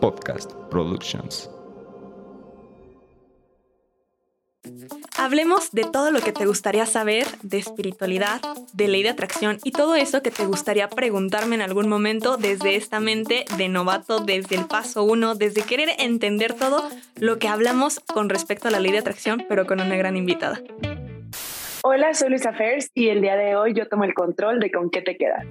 Podcast Productions. Hablemos de todo lo que te gustaría saber de espiritualidad, de ley de atracción y todo eso que te gustaría preguntarme en algún momento desde esta mente de novato, desde el paso uno, desde querer entender todo lo que hablamos con respecto a la ley de atracción, pero con una gran invitada. Hola, soy Luisa Fers y el día de hoy yo tomo el control de con qué te quedas.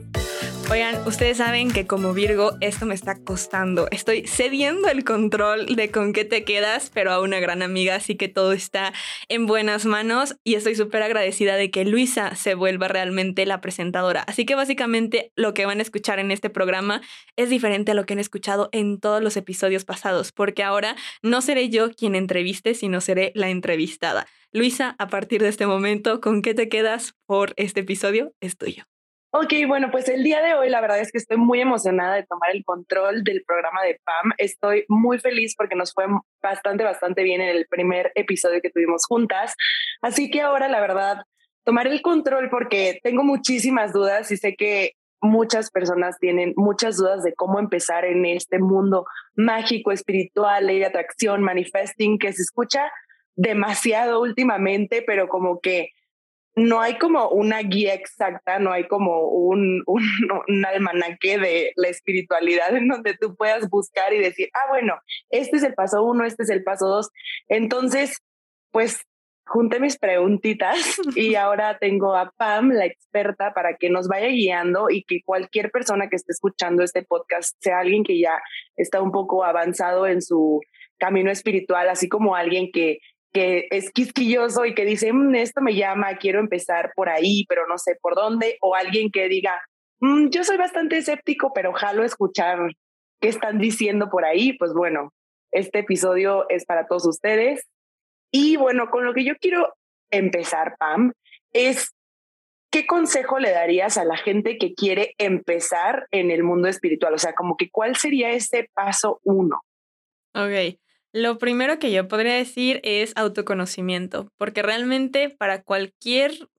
Oigan, ustedes saben que como Virgo esto me está costando. Estoy cediendo el control de con qué te quedas, pero a una gran amiga, así que todo está en buenas manos y estoy súper agradecida de que Luisa se vuelva realmente la presentadora. Así que básicamente lo que van a escuchar en este programa es diferente a lo que han escuchado en todos los episodios pasados, porque ahora no seré yo quien entreviste, sino seré la entrevistada. Luisa, a partir de este momento, ¿con qué te quedas por este episodio? Es tuyo. Ok, bueno, pues el día de hoy la verdad es que estoy muy emocionada de tomar el control del programa de PAM. Estoy muy feliz porque nos fue bastante, bastante bien en el primer episodio que tuvimos juntas. Así que ahora la verdad, tomar el control porque tengo muchísimas dudas y sé que muchas personas tienen muchas dudas de cómo empezar en este mundo mágico, espiritual, ley de atracción, manifesting, que se escucha demasiado últimamente, pero como que no hay como una guía exacta, no hay como un, un, un, almanaque de la espiritualidad en donde tú puedas buscar y decir, ah, bueno, este es el paso uno, este es el paso dos. Entonces, pues junté mis preguntitas y ahora tengo a Pam, la experta, para que nos vaya guiando y que cualquier persona que esté escuchando este podcast sea alguien que ya está un poco avanzado en su camino espiritual, así como alguien que que es quisquilloso y que dice, mm, esto me llama, quiero empezar por ahí, pero no sé por dónde, o alguien que diga, mm, yo soy bastante escéptico, pero jalo escuchar qué están diciendo por ahí, pues bueno, este episodio es para todos ustedes. Y bueno, con lo que yo quiero empezar, Pam, es ¿qué consejo le darías a la gente que quiere empezar en el mundo espiritual? O sea, como que cuál sería ese paso uno. Ok. Lo primero que yo podría decir es autoconocimiento, porque realmente para cualquier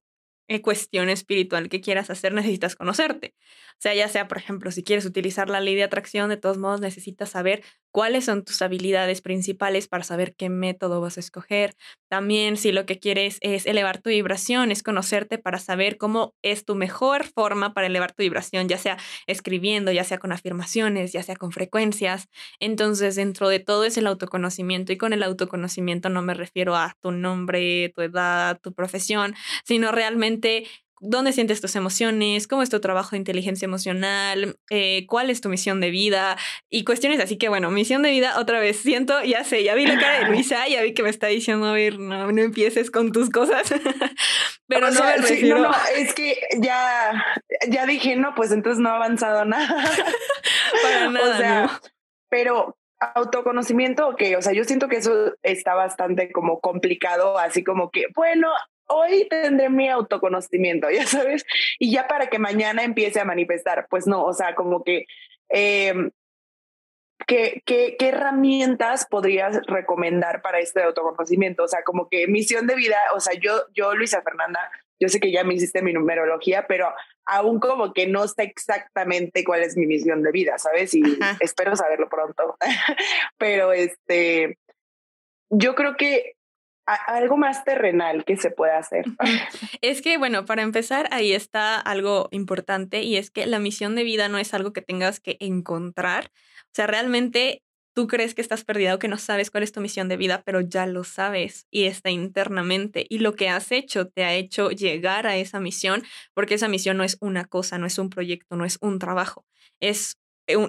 eh, cuestión espiritual que quieras hacer necesitas conocerte. O sea, ya sea, por ejemplo, si quieres utilizar la ley de atracción, de todos modos necesitas saber cuáles son tus habilidades principales para saber qué método vas a escoger. También si lo que quieres es elevar tu vibración, es conocerte para saber cómo es tu mejor forma para elevar tu vibración, ya sea escribiendo, ya sea con afirmaciones, ya sea con frecuencias. Entonces, dentro de todo es el autoconocimiento y con el autoconocimiento no me refiero a tu nombre, tu edad, tu profesión, sino realmente dónde sientes tus emociones, cómo es tu trabajo de inteligencia emocional, eh, cuál es tu misión de vida y cuestiones así que bueno, misión de vida otra vez siento, ya sé, ya vi la cara de Luisa, ya vi que me está diciendo, a ver, no, no empieces con tus cosas, pero no, no, es que ya, ya dije, no, pues entonces no ha avanzado nada. Para nada. O sea, pero autoconocimiento, ok, o sea, yo siento que eso está bastante como complicado, así como que, bueno, hoy tendré mi autoconocimiento, ya sabes, y ya para que mañana empiece a manifestar, pues no, o sea, como que, em, ¿qué, qué, qué herramientas podrías recomendar para este autoconocimiento? O sea, como que misión de vida, o sea, yo, yo, Luisa Fernanda, yo sé que ya me hiciste mi numerología, pero aún como que no sé exactamente cuál es mi misión de vida, ¿sabes? Y espero saberlo pronto. pero este, yo creo que algo más terrenal que se puede hacer. Es que, bueno, para empezar, ahí está algo importante y es que la misión de vida no es algo que tengas que encontrar. O sea, realmente tú crees que estás perdido, que no sabes cuál es tu misión de vida, pero ya lo sabes y está internamente. Y lo que has hecho te ha hecho llegar a esa misión, porque esa misión no es una cosa, no es un proyecto, no es un trabajo, es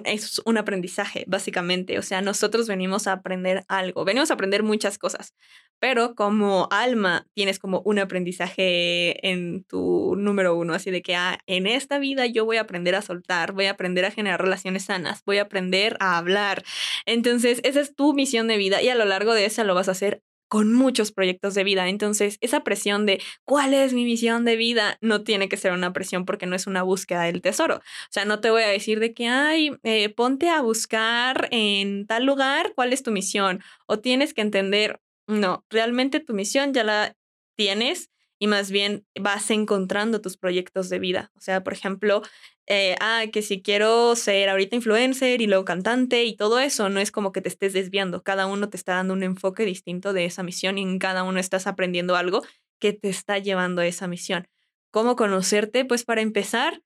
es un aprendizaje, básicamente. O sea, nosotros venimos a aprender algo, venimos a aprender muchas cosas, pero como alma tienes como un aprendizaje en tu número uno, así de que ah, en esta vida yo voy a aprender a soltar, voy a aprender a generar relaciones sanas, voy a aprender a hablar. Entonces, esa es tu misión de vida y a lo largo de esa lo vas a hacer con muchos proyectos de vida. Entonces, esa presión de cuál es mi misión de vida no tiene que ser una presión porque no es una búsqueda del tesoro. O sea, no te voy a decir de que, ay, eh, ponte a buscar en tal lugar cuál es tu misión o tienes que entender, no, realmente tu misión ya la tienes y más bien vas encontrando tus proyectos de vida. O sea, por ejemplo, eh, ah, que si quiero ser ahorita influencer y luego cantante y todo eso, no es como que te estés desviando. Cada uno te está dando un enfoque distinto de esa misión y en cada uno estás aprendiendo algo que te está llevando a esa misión. ¿Cómo conocerte? Pues para empezar,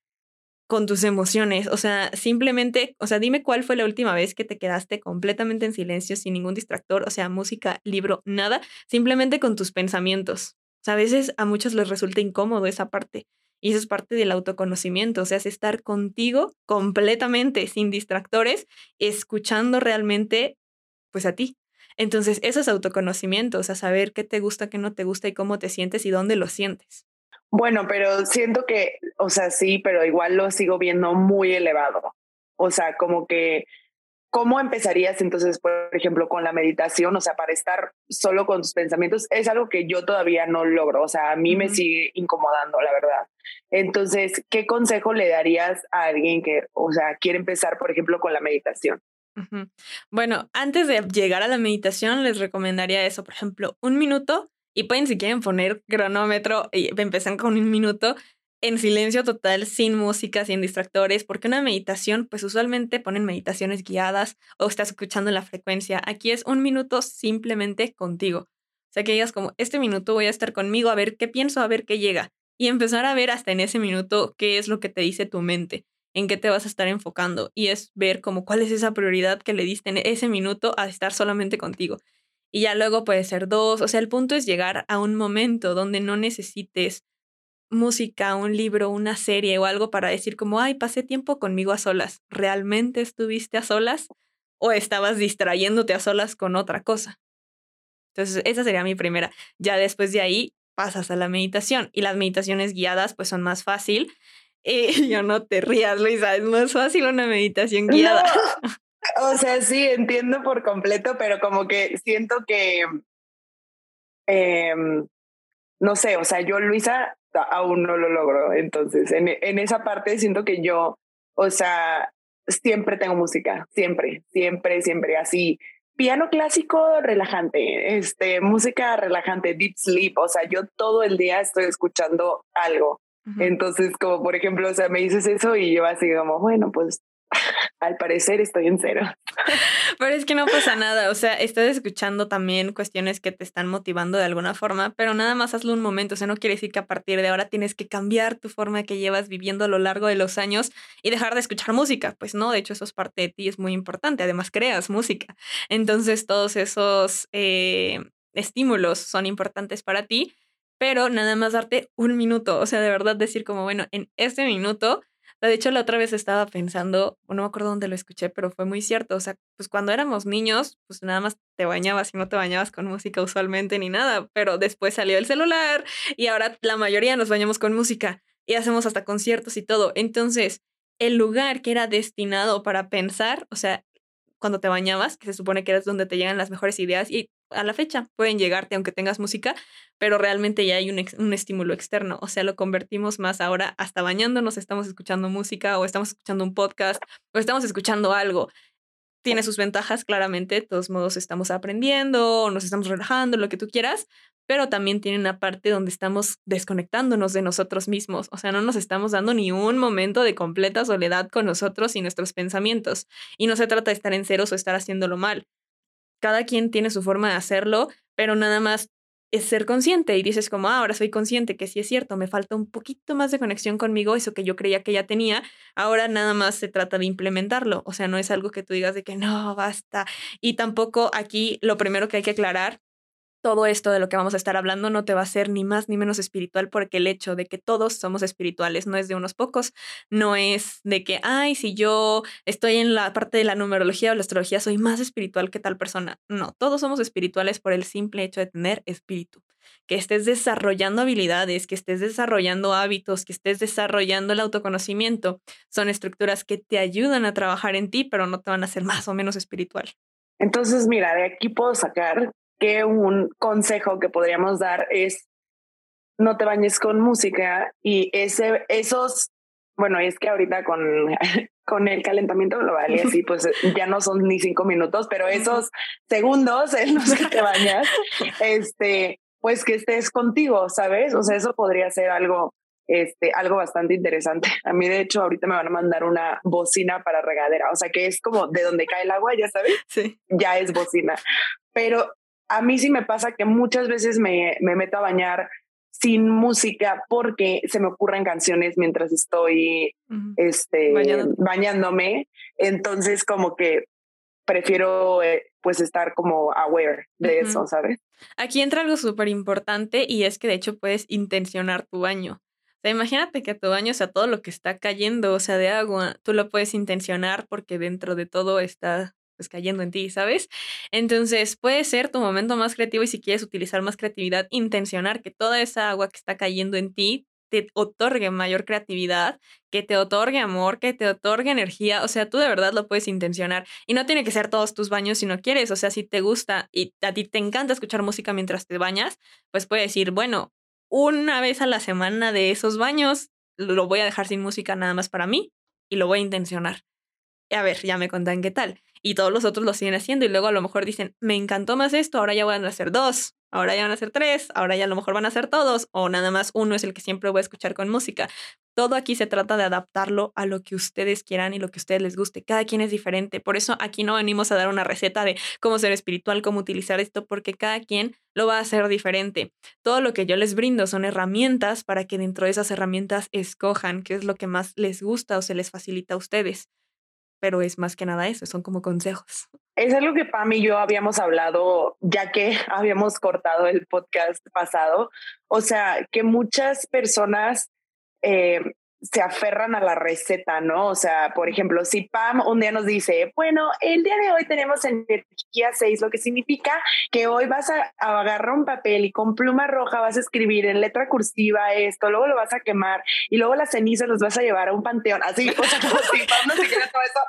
con tus emociones. O sea, simplemente, o sea, dime cuál fue la última vez que te quedaste completamente en silencio, sin ningún distractor, o sea, música, libro, nada, simplemente con tus pensamientos. O sea, a veces a muchos les resulta incómodo esa parte. Y eso es parte del autoconocimiento, o sea, es estar contigo completamente, sin distractores, escuchando realmente, pues a ti. Entonces, eso es autoconocimiento, o sea, saber qué te gusta, qué no te gusta y cómo te sientes y dónde lo sientes. Bueno, pero siento que, o sea, sí, pero igual lo sigo viendo muy elevado. O sea, como que, ¿cómo empezarías entonces, por ejemplo, con la meditación? O sea, para estar solo con tus pensamientos, es algo que yo todavía no logro. O sea, a mí me sigue incomodando, la verdad. Entonces, ¿qué consejo le darías a alguien que, o sea, quiere empezar, por ejemplo, con la meditación? Bueno, antes de llegar a la meditación, les recomendaría eso, por ejemplo, un minuto y pueden, si quieren, poner cronómetro y empezar con un minuto en silencio total, sin música, sin distractores, porque una meditación, pues usualmente ponen meditaciones guiadas o estás escuchando la frecuencia. Aquí es un minuto simplemente contigo. O sea, que digas como, este minuto voy a estar conmigo, a ver qué pienso, a ver qué llega. Y empezar a ver hasta en ese minuto qué es lo que te dice tu mente, en qué te vas a estar enfocando. Y es ver como cuál es esa prioridad que le diste en ese minuto a estar solamente contigo y ya luego puede ser dos. O sea, el punto es llegar a un momento donde no necesites música, un libro, una serie o algo para decir como, ay, pasé tiempo conmigo a solas. ¿Realmente estuviste a solas o estabas distrayéndote a solas con otra cosa? Entonces, esa sería mi primera. Ya después de ahí pasas a la meditación y las meditaciones guiadas pues son más fácil. Eh, yo no te rías, Luisa, es más fácil una meditación guiada. O sea, sí, entiendo por completo, pero como que siento que, em, no sé, o sea, yo, Luisa, aún no lo logro. Entonces, en, en esa parte siento que yo, o sea, siempre tengo música, siempre, siempre, siempre así. Piano clásico relajante, este, música relajante, deep sleep, o sea, yo todo el día estoy escuchando algo. Entonces, como por ejemplo, o sea, me dices eso y yo así como, bueno, pues al parecer estoy en cero. Pero es que no pasa nada, o sea, estás escuchando también cuestiones que te están motivando de alguna forma, pero nada más hazlo un momento, o sea, no quiere decir que a partir de ahora tienes que cambiar tu forma que llevas viviendo a lo largo de los años y dejar de escuchar música, pues no, de hecho eso es parte de ti, es muy importante, además creas música, entonces todos esos eh, estímulos son importantes para ti, pero nada más darte un minuto, o sea, de verdad decir como, bueno, en este minuto de hecho, la otra vez estaba pensando, no me acuerdo dónde lo escuché, pero fue muy cierto. O sea, pues cuando éramos niños, pues nada más te bañabas y no te bañabas con música usualmente ni nada, pero después salió el celular y ahora la mayoría nos bañamos con música y hacemos hasta conciertos y todo. Entonces, el lugar que era destinado para pensar, o sea, cuando te bañabas, que se supone que es donde te llegan las mejores ideas y a la fecha pueden llegarte aunque tengas música, pero realmente ya hay un, un, estímulo externo, o sea, lo convertimos más ahora hasta bañándonos, estamos escuchando música o estamos escuchando un podcast o estamos escuchando algo. Tiene sus ventajas, claramente, de todos modos estamos aprendiendo, nos estamos relajando, lo que tú quieras, pero también tiene una parte donde estamos desconectándonos de nosotros mismos, o sea, no nos estamos dando ni un momento de completa soledad con nosotros y nuestros pensamientos. Y no se trata de estar en ceros o estar haciéndolo mal. Cada quien tiene su forma de hacerlo, pero nada más es ser consciente y dices como, ah, ahora soy consciente que sí es cierto, me falta un poquito más de conexión conmigo, eso que yo creía que ya tenía, ahora nada más se trata de implementarlo, o sea, no es algo que tú digas de que no, basta. Y tampoco aquí lo primero que hay que aclarar todo esto de lo que vamos a estar hablando no te va a ser ni más ni menos espiritual porque el hecho de que todos somos espirituales no es de unos pocos, no es de que, ay, si yo estoy en la parte de la numerología o la astrología soy más espiritual que tal persona. No, todos somos espirituales por el simple hecho de tener espíritu. Que estés desarrollando habilidades, que estés desarrollando hábitos, que estés desarrollando el autoconocimiento, son estructuras que te ayudan a trabajar en ti, pero no te van a hacer más o menos espiritual. Entonces, mira, de aquí puedo sacar que un consejo que podríamos dar es no te bañes con música y ese, esos, bueno, es que ahorita con, con el calentamiento global y así, pues ya no son ni cinco minutos, pero esos segundos en los que te bañas, este, pues que estés contigo, ¿sabes? O sea, eso podría ser algo, este, algo bastante interesante. A mí, de hecho, ahorita me van a mandar una bocina para regadera, o sea, que es como de donde cae el agua, ya sabes, Sí. ya es bocina. Pero a mí sí me pasa que muchas veces me, me meto a bañar sin música porque se me ocurren canciones mientras estoy este, bañándome. Entonces, como que prefiero eh, pues estar como aware de eso, ¿sabes? Aquí entra algo súper importante y es que de hecho puedes intencionar tu baño. O sea, imagínate que tu baño, o sea, todo lo que está cayendo, o sea, de agua, tú lo puedes intencionar porque dentro de todo está pues cayendo en ti, ¿sabes? Entonces puede ser tu momento más creativo y si quieres utilizar más creatividad, intencionar que toda esa agua que está cayendo en ti te otorgue mayor creatividad, que te otorgue amor, que te otorgue energía, o sea, tú de verdad lo puedes intencionar y no tiene que ser todos tus baños si no quieres, o sea, si te gusta y a ti te encanta escuchar música mientras te bañas, pues puedes decir, bueno, una vez a la semana de esos baños lo voy a dejar sin música nada más para mí y lo voy a intencionar. A ver, ya me contan qué tal. Y todos los otros lo siguen haciendo y luego a lo mejor dicen, me encantó más esto, ahora ya van a hacer dos, ahora ya van a hacer tres, ahora ya a lo mejor van a hacer todos o nada más uno es el que siempre voy a escuchar con música. Todo aquí se trata de adaptarlo a lo que ustedes quieran y lo que a ustedes les guste. Cada quien es diferente. Por eso aquí no venimos a dar una receta de cómo ser espiritual, cómo utilizar esto, porque cada quien lo va a hacer diferente. Todo lo que yo les brindo son herramientas para que dentro de esas herramientas escojan qué es lo que más les gusta o se les facilita a ustedes. Pero es más que nada eso, son como consejos. Es algo que Pam y yo habíamos hablado ya que habíamos cortado el podcast pasado. O sea, que muchas personas eh, se aferran a la receta, ¿no? O sea, por ejemplo, si Pam un día nos dice, bueno, el día de hoy tenemos energía 6, lo que significa que hoy vas a, a agarrar un papel y con pluma roja vas a escribir en letra cursiva esto, luego lo vas a quemar y luego las cenizas los vas a llevar a un panteón, así, o sea, como si Pam no se todo eso,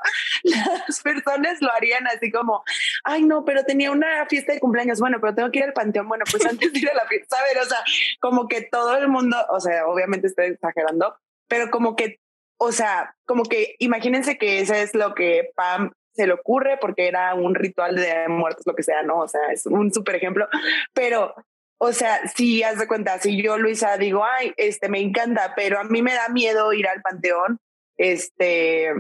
las personas lo harían así como, ay, no, pero tenía una fiesta de cumpleaños, bueno, pero tengo que ir al panteón, bueno, pues antes de ir a la fiesta, ¿sabes? O sea, como que todo el mundo, o sea, obviamente estoy exagerando, pero como que, o sea, como que imagínense que eso es lo que Pam se le ocurre porque era un ritual de muertos, lo que sea, ¿no? O sea, es un súper ejemplo, pero, o sea, si haz de cuenta, si yo, Luisa, digo, ay, este, me encanta, pero a mí me da miedo ir al panteón, este,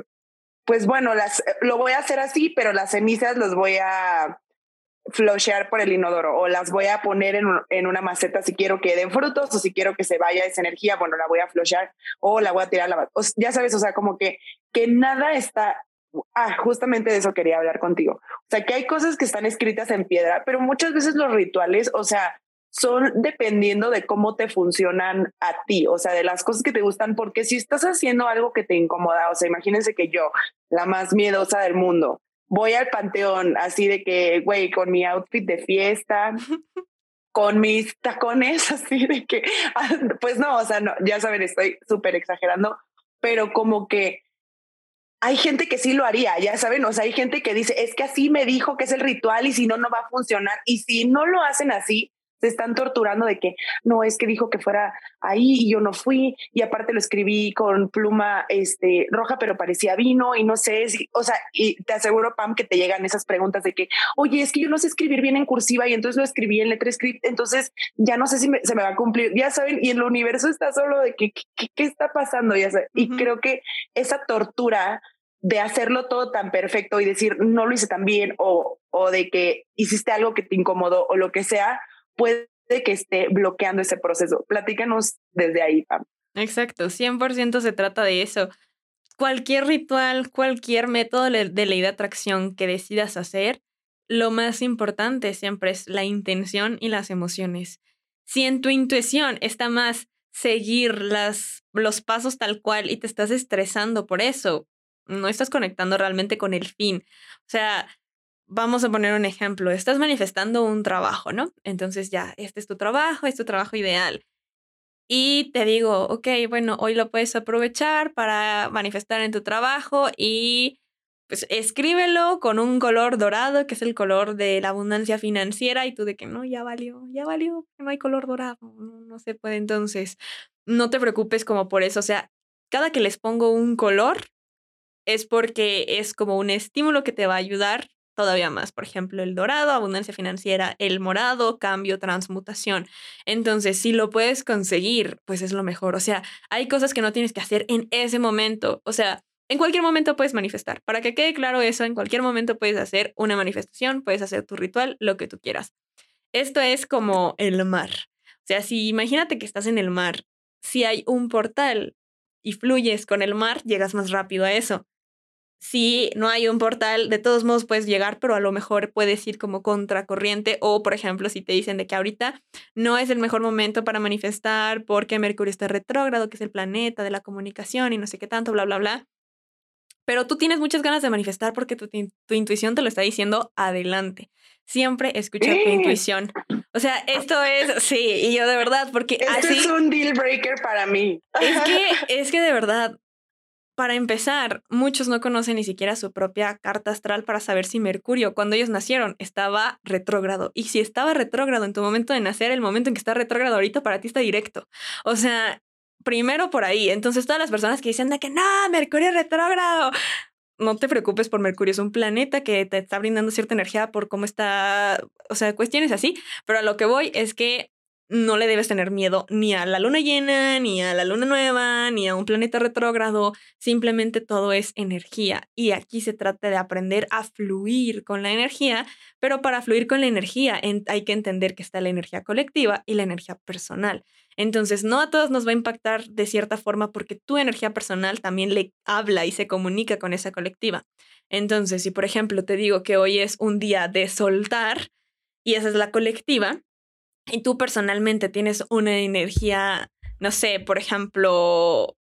pues bueno, las, lo voy a hacer así, pero las cenizas los voy a flushear por el inodoro o las voy a poner en, en una maceta si quiero que den frutos o si quiero que se vaya esa energía, bueno, la voy a flushear o la voy a tirar a la o ya sabes, o sea, como que, que nada está, ah, justamente de eso quería hablar contigo. O sea, que hay cosas que están escritas en piedra, pero muchas veces los rituales, o sea, son dependiendo de cómo te funcionan a ti, o sea, de las cosas que te gustan, porque si estás haciendo algo que te incomoda, o sea, imagínense que yo, la más miedosa del mundo, voy al panteón así de que, güey, con mi outfit de fiesta, con mis tacones, así de que, ah, pues no, o sea, no, ya saben, estoy súper exagerando, pero como que hay gente que sí lo haría, ya saben, o sea, hay gente que dice, es que así me dijo que es el ritual y si no, no va a funcionar. Y si no lo hacen así, se están torturando de que no es que dijo que fuera ahí y yo no fui y aparte lo escribí con pluma este roja pero parecía vino y no sé si, o sea y te aseguro Pam que te llegan esas preguntas de que oye es que yo no sé escribir bien en cursiva y entonces lo escribí en letra script entonces ya no sé si me- se me va a cumplir ya saben y el universo está solo de que qué, está pasando ya saben? y creo que esa tortura de hacerlo todo tan perfecto y decir no lo hice tan bien o, o de que hiciste algo que te incomodó o lo que sea, puede que esté bloqueando ese proceso. Platícanos desde ahí, Pam. Exacto, 100% se trata de eso. Cualquier ritual, cualquier método de ley de atracción que decidas hacer, lo más importante siempre es la intención y las emociones. Si en tu intuición está más seguir las, los pasos tal cual y te estás estresando por eso, no estás conectando realmente con el fin. O sea, vamos a poner un ejemplo. Estás manifestando un trabajo, ¿no? Entonces ya, este es tu trabajo, es tu trabajo ideal. Y te digo, ok, bueno, hoy lo puedes aprovechar para manifestar en tu trabajo y pues escríbelo con un color dorado, que es el color de la abundancia financiera, y tú de que no, ya valió, ya valió, no hay color dorado, no se puede. Entonces, no te preocupes como por eso. O sea, cada que les pongo un color es porque es como un estímulo que te va a ayudar todavía más. Por ejemplo, el dorado, abundancia financiera, el morado, cambio, transmutación. Entonces, si lo puedes conseguir, pues es lo mejor. O sea, hay cosas que no tienes que hacer en ese momento. O sea, en cualquier momento puedes manifestar. Para que quede claro eso, en cualquier momento puedes hacer una manifestación, puedes hacer tu ritual, lo que tú quieras. Esto es como el mar. O sea, si imagínate que estás en el mar, si hay un portal y fluyes con el mar, llegas más rápido a eso. Si no hay un portal, de todos modos puedes llegar, pero a lo mejor puedes ir como contracorriente o, por ejemplo, si te dicen de que ahorita no es el mejor momento para manifestar porque Mercurio está retrógrado, que es el planeta de la comunicación y no sé qué tanto, bla, bla, bla pero tú tienes muchas ganas de manifestar porque tu, intuición te lo está diciendo adelante. Siempre escucha tu intuición. O sea, esto es, sí, y yo de verdad, porque esto es un deal breaker para mí. Es que, es que de verdad, para empezar, muchos no conocen ni siquiera su propia carta astral para saber si Mercurio, cuando ellos nacieron, estaba retrógrado. Y si estaba retrógrado en tu momento de nacer, el momento en que está retrógrado ahorita para ti está directo. O sea, primero por ahí. Entonces, todas las personas que dicen de que no, Mercurio retrógrado, no te preocupes por Mercurio, es un planeta que te está brindando cierta energía por cómo está, o sea, cuestiones así, pero a lo que voy es que no le debes tener miedo ni a la luna llena, ni a la luna nueva, ni a un planeta retrógrado, simplemente todo es energía y aquí se trata de aprender a fluir con la energía, pero para fluir con la energía hay que entender que está la energía colectiva y la energía personal. Entonces, no a todos nos va a impactar de cierta forma porque tu energía personal también le habla y se comunica con esa colectiva. Entonces, si por ejemplo te digo que hoy es un día de soltar y esa es la colectiva, y tú personalmente tienes una energía, no sé, por ejemplo,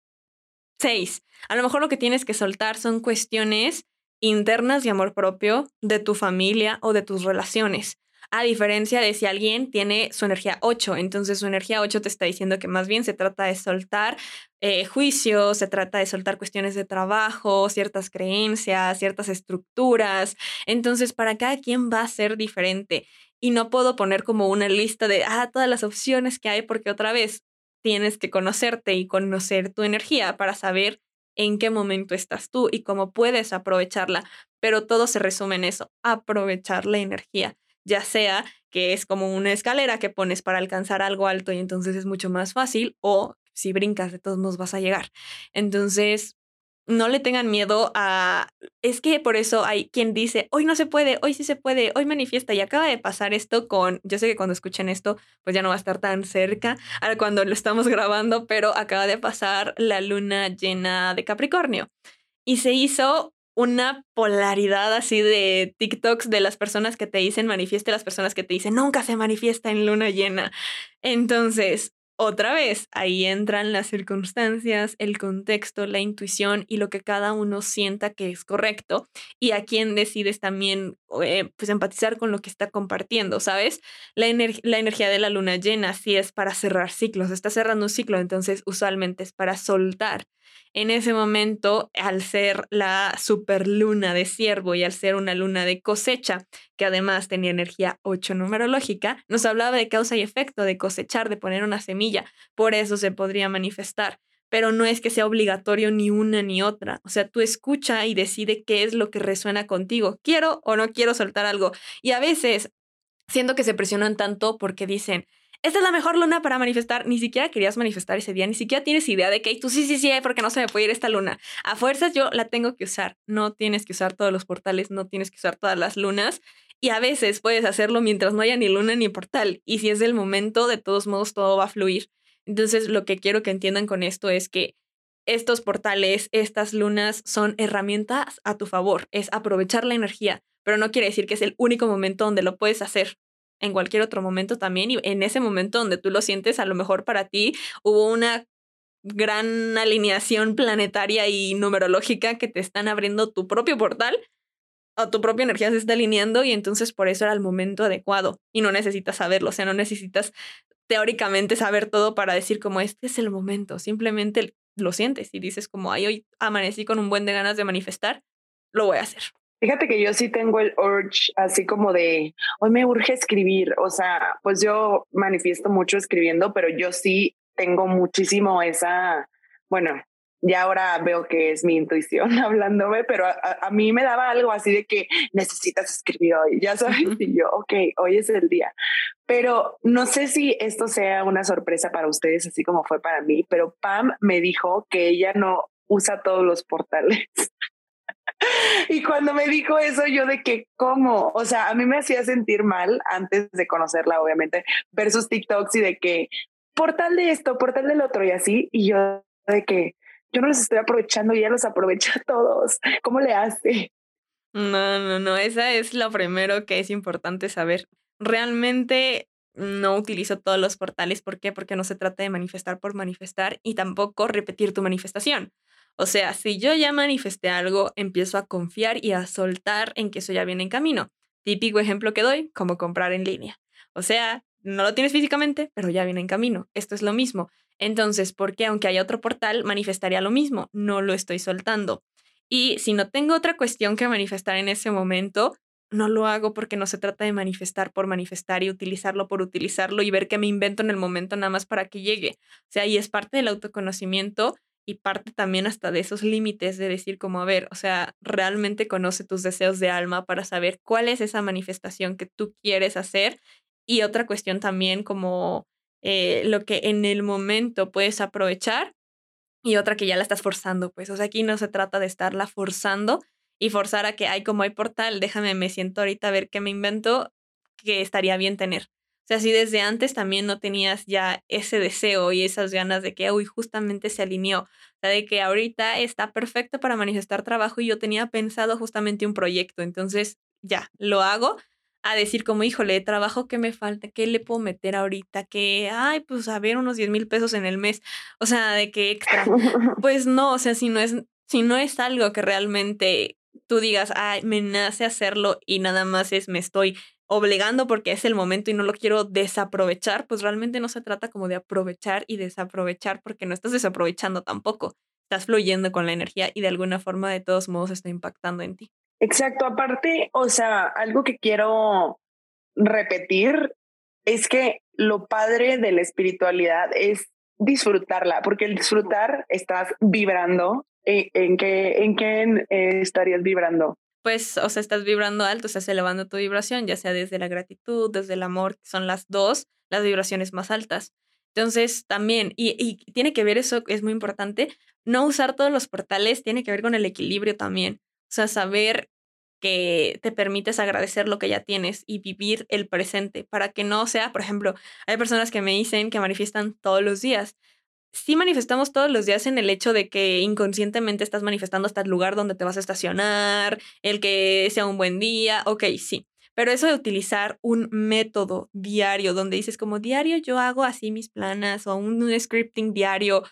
seis, a lo mejor lo que tienes que soltar son cuestiones internas de amor propio de tu familia o de tus relaciones. A diferencia de si alguien tiene su energía 8, entonces su energía 8 te está diciendo que más bien se trata de soltar eh, juicios, se trata de soltar cuestiones de trabajo, ciertas creencias, ciertas estructuras. Entonces, para cada quien va a ser diferente. Y no puedo poner como una lista de, ah, todas las opciones que hay, porque otra vez tienes que conocerte y conocer tu energía para saber en qué momento estás tú y cómo puedes aprovecharla. Pero todo se resume en eso, aprovechar la energía ya sea que es como una escalera que pones para alcanzar algo alto y entonces es mucho más fácil, o si brincas, de todos modos vas a llegar. Entonces, no le tengan miedo a... Es que por eso hay quien dice, hoy no se puede, hoy sí se puede, hoy manifiesta. Y acaba de pasar esto con, yo sé que cuando escuchen esto, pues ya no va a estar tan cerca a cuando lo estamos grabando, pero acaba de pasar la luna llena de Capricornio. Y se hizo una polaridad así de TikToks de las personas que te dicen manifieste, las personas que te dicen nunca se manifiesta en luna llena. Entonces, otra vez, ahí entran las circunstancias, el contexto, la intuición y lo que cada uno sienta que es correcto y a quién decides también eh, pues empatizar con lo que está compartiendo, ¿sabes? La, la energía de la luna llena sí es para cerrar ciclos, está cerrando un ciclo, entonces usualmente es para soltar en ese momento, al ser la superluna de ciervo y al ser una luna de cosecha, que además tenía energía 8 numerológica, nos hablaba de causa y efecto, de cosechar, de poner una semilla. Por eso se podría manifestar. Pero no es que sea obligatorio ni una ni otra. O sea, tú escucha y decide qué es lo que resuena contigo. ¿Quiero o no quiero soltar algo? Y a veces siento que se presionan tanto porque dicen, esta es la mejor luna para manifestar. Ni siquiera querías manifestar ese día, ni siquiera tienes idea de que tú sí, sí, sí, porque no se me puede ir esta luna. A fuerzas yo la tengo que usar. No tienes que usar todos los portales, no tienes que usar todas las lunas. Y a veces puedes hacerlo mientras no haya ni luna ni portal. Y si es el momento, de todos modos todo va a fluir. Entonces, lo que quiero que entiendan con esto es que estos portales, estas lunas son herramientas a tu favor. Es aprovechar la energía, pero no quiere decir que es el único momento donde lo puedes hacer en cualquier otro momento también y en ese momento donde tú lo sientes, a lo mejor para ti hubo una gran alineación planetaria y numerológica que te están abriendo tu propio portal o tu propia energía se está alineando y entonces por eso era el momento adecuado y no necesitas saberlo, o sea, no necesitas teóricamente saber todo para decir como este es el momento, simplemente lo sientes y dices como, ay, hoy amanecí con un buen de ganas de manifestar, lo voy a hacer. Fíjate que yo sí tengo el urge así como de, hoy me urge escribir, o sea, pues yo manifiesto mucho escribiendo, pero yo sí tengo muchísimo esa, bueno, ya ahora veo que es mi intuición hablándome, pero a, mí me daba algo así de que necesitas escribir hoy, ya sabes, y yo, ok, hoy es el día. Pero no sé si esto sea una sorpresa para ustedes, así como fue para mí, pero Pam me dijo que ella no usa todos los portales. y cuando me dijo eso, yo de que, ¿cómo? O sea, a mí me hacía sentir mal antes de conocerla, obviamente, ver sus TikToks y de que, portal de esto, portal del otro y así, y yo de que, yo no los estoy aprovechando y ella los aprovecha a todos. ¿Cómo le hace? No, no, no, esa es lo primero que es importante saber. Realmente no utilizo todos los portales. ¿Por qué? Porque no se trata de manifestar por manifestar y tampoco repetir tu manifestación. O sea, si yo ya manifesté algo, empiezo a confiar y a soltar en que eso ya viene en camino. Típico ejemplo que doy, como comprar en línea. O sea, no lo tienes físicamente, pero ya viene en camino. Esto es lo mismo. Entonces, ¿por qué aunque haya otro portal, manifestaría lo mismo? No lo estoy soltando. Y si no tengo otra cuestión que manifestar en ese momento, no lo hago porque no se trata de manifestar por manifestar y utilizarlo por utilizarlo y ver qué me invento en el momento nada más para que llegue. O sea, y es parte del autoconocimiento y parte también hasta de esos límites de decir como, a ver, o sea, realmente conoce tus deseos de alma para saber cuál es esa manifestación que tú quieres hacer. Y otra cuestión también como eh, lo que en el momento puedes aprovechar y otra que ya la estás forzando, pues, o sea, aquí no se trata de estarla forzando y forzar a que, hay como hay portal, déjame, me siento ahorita a ver qué me invento que estaría bien tener. O sea, si desde antes también no tenías ya ese deseo y esas ganas de que, uy, justamente se alineó. O de que ahorita está perfecto para manifestar trabajo y yo tenía pensado justamente un proyecto. Entonces, ya, lo hago a decir como, híjole, trabajo que me falta, ¿qué le puedo meter ahorita? Que, ay, pues a ver, unos 10 mil pesos en el mes. O sea, de que extra. Pues no, o sea, si no es, si no es algo que realmente tú digas, ay, me nace hacerlo y nada más es me estoy obligando porque es el momento y no lo quiero desaprovechar, pues realmente no se trata como de aprovechar y desaprovechar porque no estás desaprovechando tampoco. Estás fluyendo con la energía y de alguna forma de todos modos está impactando en ti. Exacto, aparte, o sea, algo que quiero repetir es que lo padre de la espiritualidad es disfrutarla, porque el disfrutar estás vibrando. ¿En, qué, en qué eh, estarías vibrando? Pues, o sea, estás vibrando alto, estás elevando tu vibración, ya sea desde la gratitud, desde el amor, son las dos, las vibraciones más altas. Entonces, también, y tiene que ver eso, es muy importante, no usar todos los portales tiene que ver con el equilibrio también. Sea, saber que te permites agradecer lo que ya tienes y vivir el presente para que no sea, por ejemplo, hay personas que me dicen que manifiestan todos los días. Sí manifestamos todos los días en el hecho de que inconscientemente estás manifestando hasta el lugar donde te vas a estacionar, el que sea un buen día, ok, sí. Pero eso de utilizar un método diario donde dices como diario yo hago así mis planas o un scripting diario,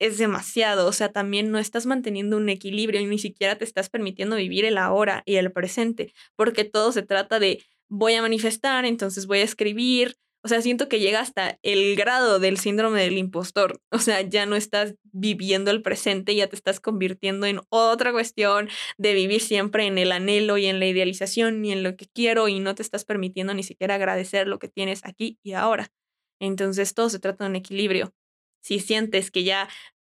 es demasiado, o sea, también no estás manteniendo un equilibrio y ni siquiera te estás permitiendo vivir el ahora y el presente, porque todo se trata de voy a manifestar, entonces voy a escribir, o sea, siento que llega hasta el grado del síndrome del impostor, o sea, ya no estás viviendo el presente, ya te estás convirtiendo en otra cuestión de vivir siempre en el anhelo y en la idealización y en lo que quiero y no te estás permitiendo ni siquiera agradecer lo que tienes aquí y ahora. Entonces todo se trata de un equilibrio si sientes que ya,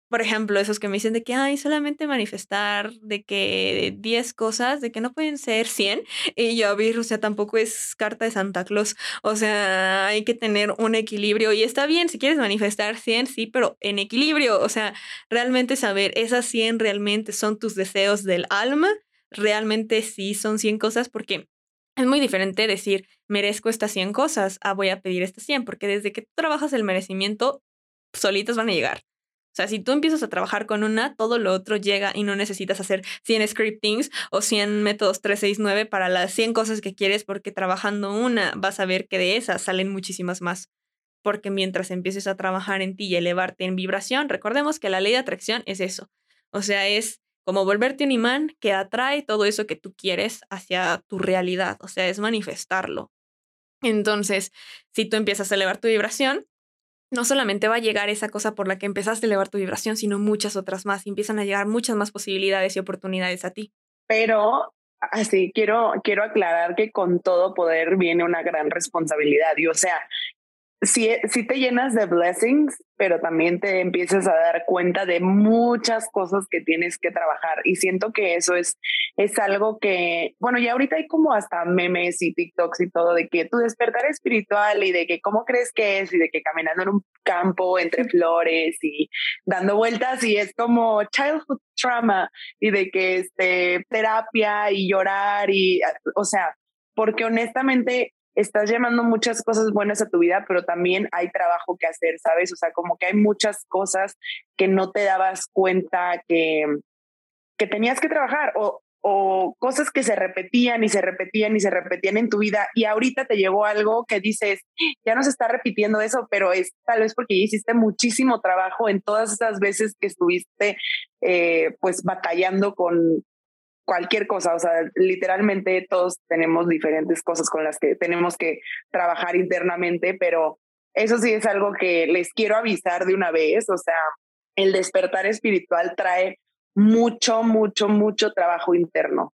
por ejemplo, esos que me dicen de que hay solamente manifestar de que 10 cosas, de que no pueden ser 100, y yo, o sea, tampoco es carta de Santa Claus, o sea, hay que tener un equilibrio y está bien, si quieres manifestar 100, sí, pero en equilibrio, o sea, realmente saber, esas 100 realmente son tus deseos del alma, realmente sí son 100 cosas porque es muy diferente decir, merezco estas 100 cosas, ah, voy a pedir estas 100, porque desde que tú trabajas el merecimiento, solitas van a llegar. O sea, si tú empiezas a trabajar con una, todo lo otro llega y no necesitas hacer 100 scriptings o 100 métodos 369 para las 100 cosas que quieres, porque trabajando una vas a ver que de esas salen muchísimas más. Porque mientras empieces a trabajar en ti y elevarte en vibración, recordemos que la ley de atracción es eso. O sea, es como volverte un imán que atrae todo eso que tú quieres hacia tu realidad. O sea, es manifestarlo. Entonces, si tú empiezas a elevar tu vibración, no solamente va a llegar esa cosa por la que empezaste a elevar tu vibración, sino muchas otras más. Y empiezan a llegar muchas más posibilidades y oportunidades a ti. Pero así quiero, quiero aclarar que con todo poder viene una gran responsabilidad. Y o sea, sí, sí te llenas de blessings, pero también te empiezas a dar cuenta de muchas cosas que tienes que trabajar. Y siento que eso es, es algo que, bueno, ya ahorita hay como hasta memes y TikToks y todo de que tu despertar espiritual y de que cómo crees que es y de que caminando en un campo entre flores y dando vueltas y es como childhood trauma y de que este terapia y llorar y, o sea, porque honestamente estás llamando muchas cosas buenas a tu vida, pero también hay trabajo que hacer, ¿sabes? O sea, como que hay muchas cosas que no te dabas cuenta que, que tenías que trabajar o, o cosas que se repetían y se repetían y se repetían en tu vida y ahorita te llegó algo que dices, ya no se está repitiendo eso, pero es tal vez porque hiciste muchísimo trabajo en todas esas veces que estuviste eh, pues batallando con, cualquier cosa, o sea, literalmente todos tenemos diferentes cosas con las que tenemos que trabajar internamente, pero eso sí es algo que les quiero avisar de una vez, o sea, el despertar espiritual trae mucho, mucho, mucho trabajo interno.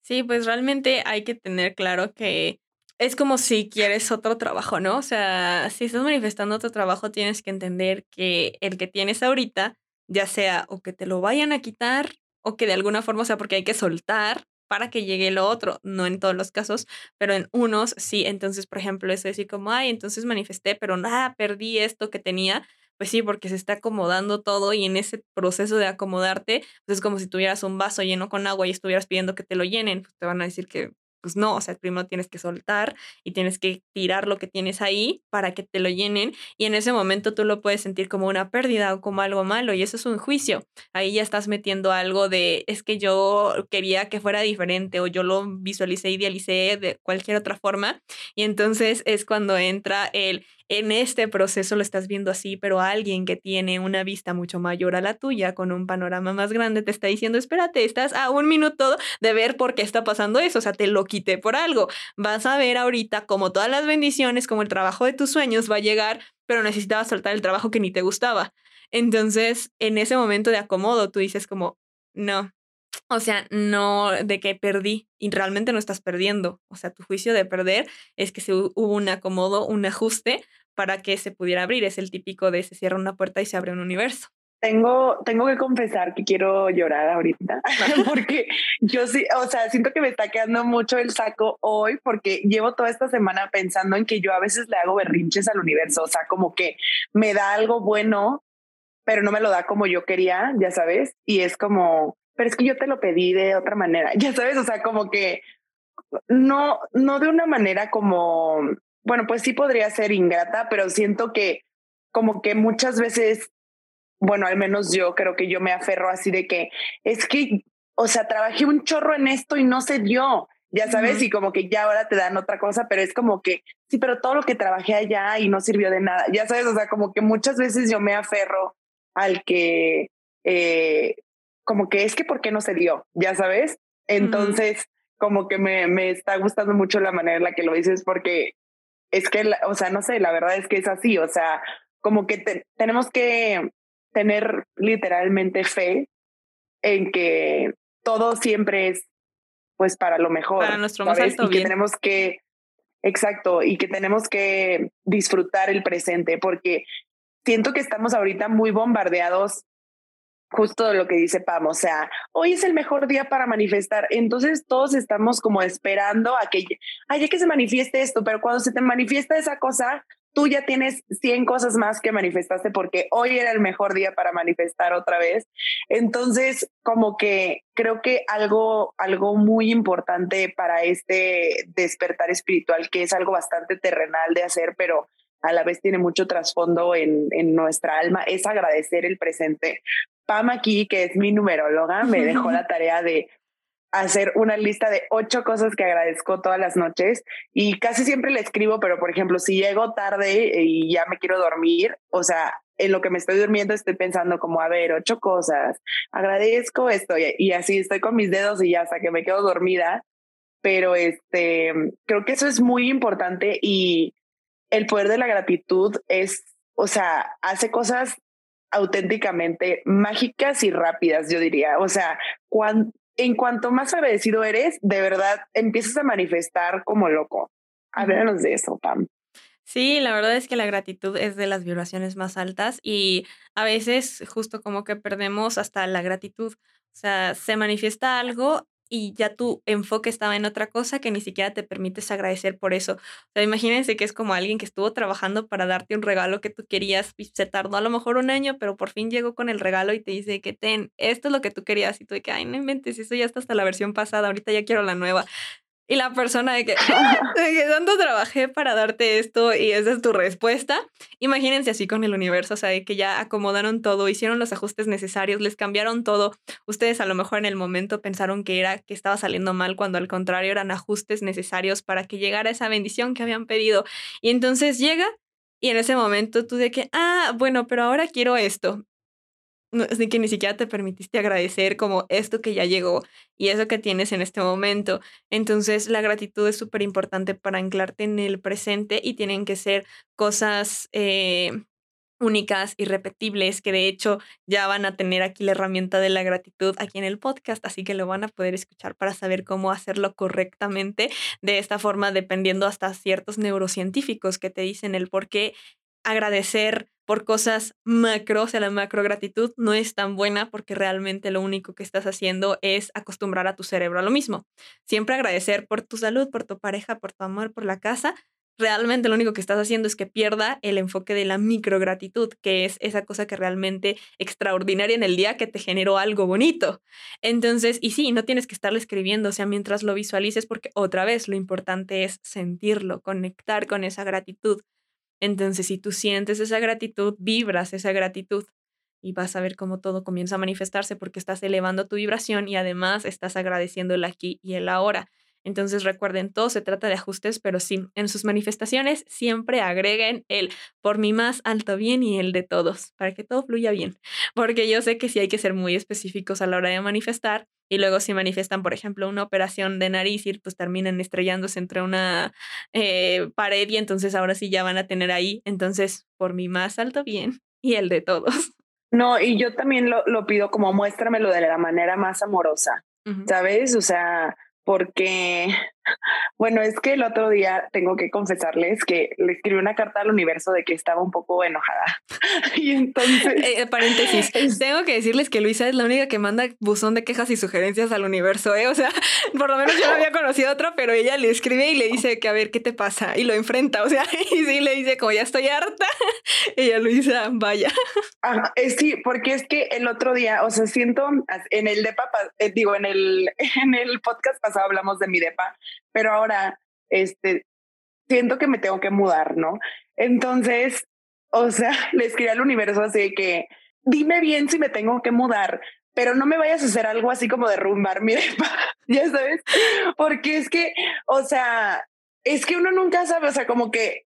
Sí, pues realmente hay que tener claro que es como si quieres otro trabajo, ¿no? O sea, si estás manifestando otro trabajo, tienes que entender que el que tienes ahorita, ya sea o que te lo vayan a quitar o que de alguna forma, o sea, porque hay que soltar para que llegue lo otro, no en todos los casos, pero en unos sí. Entonces, por ejemplo, es decir como, ay, entonces manifesté, pero nada, perdí esto que tenía. Pues sí, porque se está acomodando todo y en ese proceso de acomodarte, pues es como si tuvieras un vaso lleno con agua y estuvieras pidiendo que te lo llenen, pues te van a decir que pues no, o sea, primero tienes que soltar y tienes que tirar lo que tienes ahí para que te lo llenen y en ese momento tú lo puedes sentir como una pérdida o como algo malo y eso es un juicio. Ahí ya estás metiendo algo de es que yo quería que fuera diferente o yo lo visualicé, idealicé de cualquier otra forma y entonces es cuando entra el en este proceso lo estás viendo así, pero alguien que tiene una vista mucho mayor a la tuya, con un panorama más grande, te está diciendo, espérate, estás a un minuto de ver por qué está pasando eso, o sea, te lo quité por algo. Vas a ver ahorita como todas las bendiciones, como el trabajo de tus sueños va a llegar, pero necesitabas soltar el trabajo que ni te gustaba. Entonces, en ese momento de acomodo, tú dices como, no, o sea, no de que perdí y realmente no estás perdiendo. O sea, tu juicio de perder es que se hubo un acomodo, un ajuste para que se pudiera abrir. Es el típico de se cierra una puerta y se abre un universo. Tengo, tengo que confesar que quiero llorar ahorita porque yo sí, o sea, siento que me está quedando mucho el saco hoy porque llevo toda esta semana pensando en que yo a veces le hago berrinches al universo, o sea, como que me da algo bueno, pero no me lo da como yo quería, ya sabes, y es como, pero es que yo te lo pedí de otra manera, ya sabes, o sea, como que no, no de una manera como bueno, pues sí podría ser ingrata, pero siento que como que muchas veces, bueno, al menos yo creo que yo me aferro así de que es que, o sea, trabajé un chorro en esto y no se dio, ya sabes, y como que ya ahora te dan otra cosa, pero es como que, sí, pero todo lo que trabajé allá y no sirvió de nada, ya sabes, o sea, como que muchas veces yo me aferro al que, eh, como que es que, ¿por qué no se dio? Ya sabes, entonces... como que me, me está gustando mucho la manera en la que lo dices porque es que, o sea, no sé, la verdad es que es así, o sea, como que tenemos que tener literalmente fe en que todo siempre es pues para lo mejor. Para nuestro más alto y que tenemos que, exacto, y que tenemos que disfrutar el presente, porque siento que estamos ahorita muy bombardeados justo lo que dice Pam, o sea, hoy es el mejor día para manifestar, entonces todos estamos como esperando a que, ay, que se manifieste esto, pero cuando se te manifiesta esa cosa, tú ya tienes 100 cosas más que manifestaste porque hoy era el mejor día para manifestar otra vez. Entonces, como que creo que algo, algo muy importante para este despertar espiritual, que es algo bastante terrenal de hacer, pero a la vez tiene mucho trasfondo en, en nuestra alma, es agradecer el presente. Pam aquí, que es mi numeróloga, me dejó la tarea de hacer una lista de ocho cosas que agradezco todas las noches y casi siempre le escribo, pero por ejemplo, si llego tarde y ya me quiero dormir, o sea, en lo que me estoy durmiendo estoy pensando como, a ver, ocho cosas, agradezco esto y, así estoy con mis dedos y ya hasta que me quedo dormida, pero este, creo que eso es muy importante y el poder de la gratitud es, o sea, hace cosas auténticamente mágicas y rápidas, yo diría. O sea, en cuanto más agradecido eres, de verdad empiezas a manifestar como loco. Háblanos de eso, Pam. Sí, la verdad es que la gratitud es de las vibraciones más altas y a veces justo como que perdemos hasta la gratitud. O sea, se manifiesta algo y ya tu enfoque estaba en otra cosa que ni siquiera te permites agradecer por eso. O sea, imagínense que es como alguien que estuvo trabajando para darte un regalo que tú querías y se tardó a lo mejor un año, pero por fin llegó con el regalo y te dice que ten, esto es lo que tú querías y tú de que, ay, no inventes, eso ya está hasta la versión pasada, ahorita ya quiero la nueva. Y la persona de que, de que tanto trabajé para darte esto y esa es tu respuesta. Imagínense así con el universo, o sea, de que ya acomodaron todo, hicieron los ajustes necesarios, les cambiaron todo. Ustedes a lo mejor en el momento pensaron que era que estaba saliendo mal cuando al contrario eran ajustes necesarios para que llegara esa bendición que habían pedido. Y entonces llega y en ese momento tú de que, ah, bueno, pero ahora quiero esto de que ni siquiera te permitiste agradecer como esto que ya llegó y eso que tienes en este momento. Entonces la gratitud es súper importante para anclarte en el presente y tienen que ser cosas eh, únicas, irrepetibles, que de hecho ya van a tener aquí la herramienta de la gratitud aquí en el podcast, así que lo van a poder escuchar para saber cómo hacerlo correctamente de esta forma, dependiendo hasta ciertos neurocientíficos que te dicen el por qué agradecer por cosas macro, o sea, la macro gratitud no es tan buena porque realmente lo único que estás haciendo es acostumbrar a tu cerebro a lo mismo. Siempre agradecer por tu salud, por tu pareja, por tu amor, por la casa. Realmente lo único que estás haciendo es que pierda el enfoque de la micro gratitud, que es esa cosa que realmente extraordinaria en el día que te generó algo bonito. Entonces, y sí, no tienes que estarle escribiendo, o sea, mientras lo visualices, porque otra vez lo importante es sentirlo, conectar con esa gratitud. Entonces, si tú sientes esa gratitud, vibras esa gratitud y vas a ver cómo todo comienza a manifestarse porque estás elevando tu vibración y además estás agradeciendo el aquí y el ahora. Entonces recuerden, todo se trata de ajustes, pero sí, en sus manifestaciones siempre agreguen el por mi más alto bien y el de todos, para que todo fluya bien. Porque yo sé que sí hay que ser muy específicos a la hora de manifestar y luego si manifiestan, por ejemplo, una operación de nariz y pues terminan estrellándose entre una eh, pared y entonces ahora sí ya van a tener ahí, entonces por mi más alto bien y el de todos. No, y yo también lo, lo pido como muéstramelo de la manera más amorosa, ¿sabes? O sea, porque, bueno, es que el otro día tengo que confesarles que le escribí una carta al universo de que estaba un poco enojada. y entonces... Eh, paréntesis, tengo que decirles que Luisa es la única que manda buzón de quejas y sugerencias al universo, ¿eh? O sea, por lo menos yo no había conocido otra, pero ella le escribe y le dice que a ver, ¿qué te pasa? Y lo enfrenta, o sea, y sí le dice como ya estoy harta. ella Luisa, vaya. Ajá, sí, porque es que el otro día, o sea, siento en el de papá, eh, digo, en el, en el podcast hablamos de mi depa, pero ahora este, siento que me tengo que mudar, ¿no? Entonces, o sea, le escribí al universo así que dime bien si me tengo que mudar, pero no me vayas a hacer algo así como derrumbar mi depa, ya sabes, porque es que, o sea, es que uno nunca sabe, o sea, como que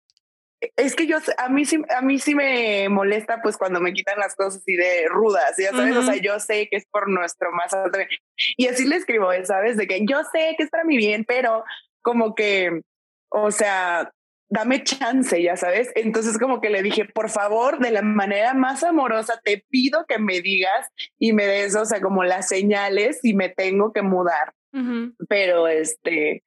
es que yo, a mí sí, a mí sí me molesta pues cuando me quitan las cosas así de rudas, ya sabes, o sea, yo sé que es por nuestro más alto Y así le escribo, ¿sabes? De que yo sé que es para mi bien, pero como que, o sea, dame chance, ya sabes. Entonces como que le dije, por favor, de la manera más amorosa, te pido que me digas y me des, o sea, como las señales y me tengo que mudar. Pero este,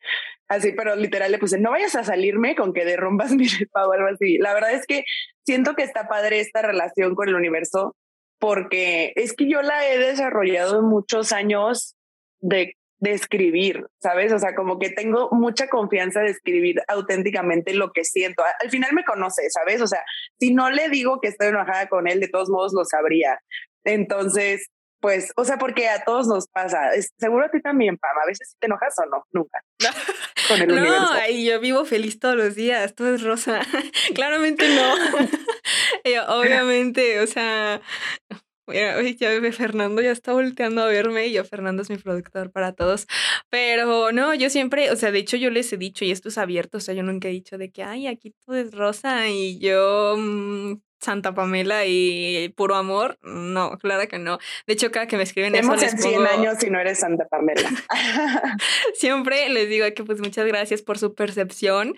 Así, pero literal le puse, no vayas a salirme con que derrumbas mi depa o algo así. La verdad es que siento que está padre esta relación con el universo porque es que yo la he desarrollado muchos años de, de escribir, ¿sabes? O sea, como que tengo mucha confianza de escribir auténticamente lo que siento. Al final me conoce, ¿sabes? O sea, si no le digo que estoy enojada con él, de todos modos lo sabría. Entonces, pues, o sea, porque a todos nos pasa. seguro a ti también, Pam. A veces te enojas o no, nunca. Con el no, yo vivo feliz todos los días, todo es rosa. Claramente no. obviamente, o sea, ya Fernando ya está volteando a verme y yo, Fernando es mi productor para todos. Pero no, yo siempre, o sea, de hecho yo les he dicho y esto es abierto, o sea, yo nunca he dicho de que, ay, aquí todo es rosa y yo mm, Santa Pamela y puro amor. No, claro que no. De hecho, cada que me escriben eso les 100 años si no eres Santa Pamela. Siempre les digo que pues muchas gracias por su percepción,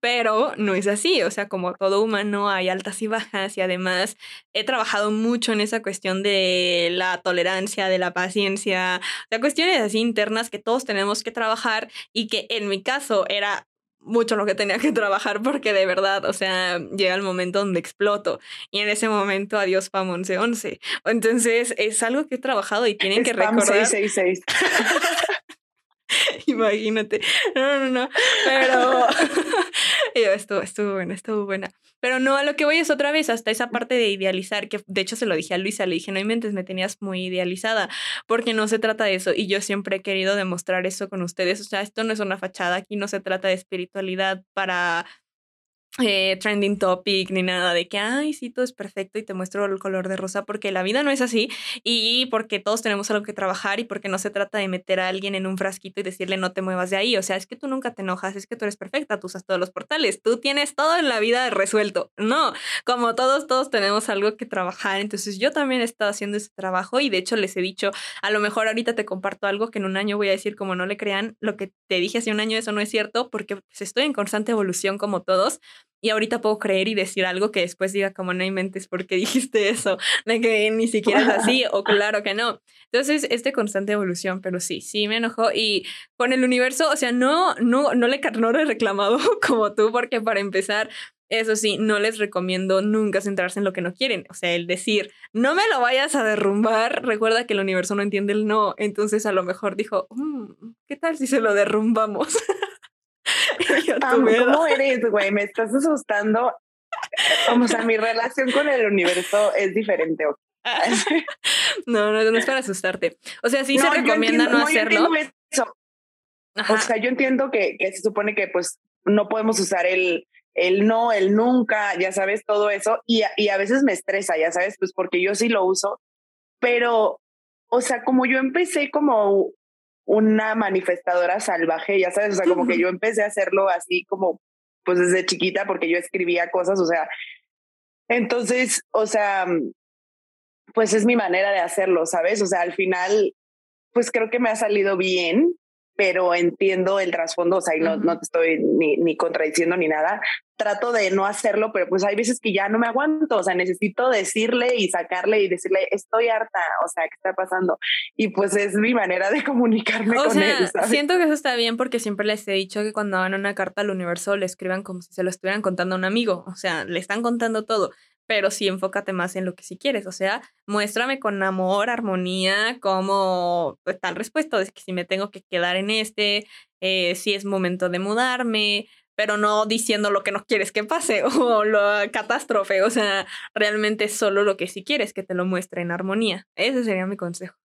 pero no es así, o sea, como todo humano hay altas y bajas y además he trabajado mucho en esa cuestión de la tolerancia, de la paciencia, o sea, cuestiones así internas que todos tenemos que trabajar y que en mi caso era mucho lo que tenía que trabajar porque de verdad, o sea, llega el momento donde exploto y en ese momento adiós PAM 1111. Entonces es algo que he trabajado y tienen que recordar. 666. Imagínate. No, no, no. Pero yo, estuvo, estuvo buena, estuvo buena. Pero no, a lo que voy es otra vez hasta esa parte de idealizar, que de hecho se lo dije a Luisa, le dije, no inventes, me tenías muy idealizada, porque no se trata de eso. Y yo siempre he querido demostrar eso con ustedes. O sea, esto no es una fachada, aquí no se trata de espiritualidad para eh, trending topic ni nada de que, ay, sí, todo es perfecto y te muestro el color de rosa, porque la vida no es así y porque todos tenemos algo que trabajar y porque no se trata de meter a alguien en un frasquito y decirle no te muevas de ahí. O sea, es que tú nunca te enojas, es que tú eres perfecta, tú usas todos los portales, tú tienes todo en la vida resuelto. No, como todos, todos tenemos algo que trabajar. Entonces yo también he estado haciendo ese trabajo y de hecho les he dicho, a lo mejor ahorita te comparto algo que en un año voy a decir como no le crean, lo que te dije hace un año eso no es cierto porque pues, estoy en constante evolución como todos y ahorita puedo creer y decir algo que después diga como no inventes porque dijiste eso, de que ni siquiera es así o claro que no. Entonces, este constante evolución, pero sí, sí me enojó y con el universo, o sea, no, no, no le, no le reclamado como tú porque para empezar, eso sí, no les recomiendo nunca centrarse en lo que no quieren. O sea, el decir, no me lo vayas a derrumbar, recuerda que el universo no entiende el no. Entonces, a lo mejor dijo, mm, ¿qué tal si se lo derrumbamos? ¿Cómo eres, güey? Me estás asustando. O sea, mi relación con el universo es diferente. no, no, no es para asustarte. O sea, sí se recomienda no, hacerlo. O sea, yo entiendo que, que, se supone que pues no podemos usar el, el no, el nunca, ya sabes, todo eso. Y, y a veces me estresa, ya sabes, pues porque yo sí lo uso. Pero, o sea, como yo empecé como una manifestadora salvaje, ya sabes, o sea, como que yo empecé a hacerlo así como, pues desde chiquita, porque yo escribía cosas, o sea, entonces, o sea, pues es mi manera de hacerlo, ¿sabes? O sea, al final, pues creo que me ha salido bien, pero entiendo el trasfondo, o sea, y no, no te estoy ni, ni contradiciendo ni nada. Trato de no hacerlo, pero pues hay veces que ya no me aguanto, o sea, necesito decirle y sacarle y decirle, estoy harta, o sea, ¿qué está pasando? Y pues es mi manera de comunicarme con él. ¿sabes? Siento que eso está bien porque siempre les he dicho que cuando hagan una carta al universo le escriban como si se lo estuvieran contando a un amigo, o sea, le están contando todo pero sí enfócate más en lo que sí quieres. O sea, muéstrame con amor, armonía, como pues, tal respuesta. Es que si me tengo que quedar en este, eh, si es momento de mudarme, pero no diciendo lo que no quieres que pase o la catástrofe. O sea, realmente solo lo que sí quieres que te lo muestre en armonía. Ese sería mi consejo.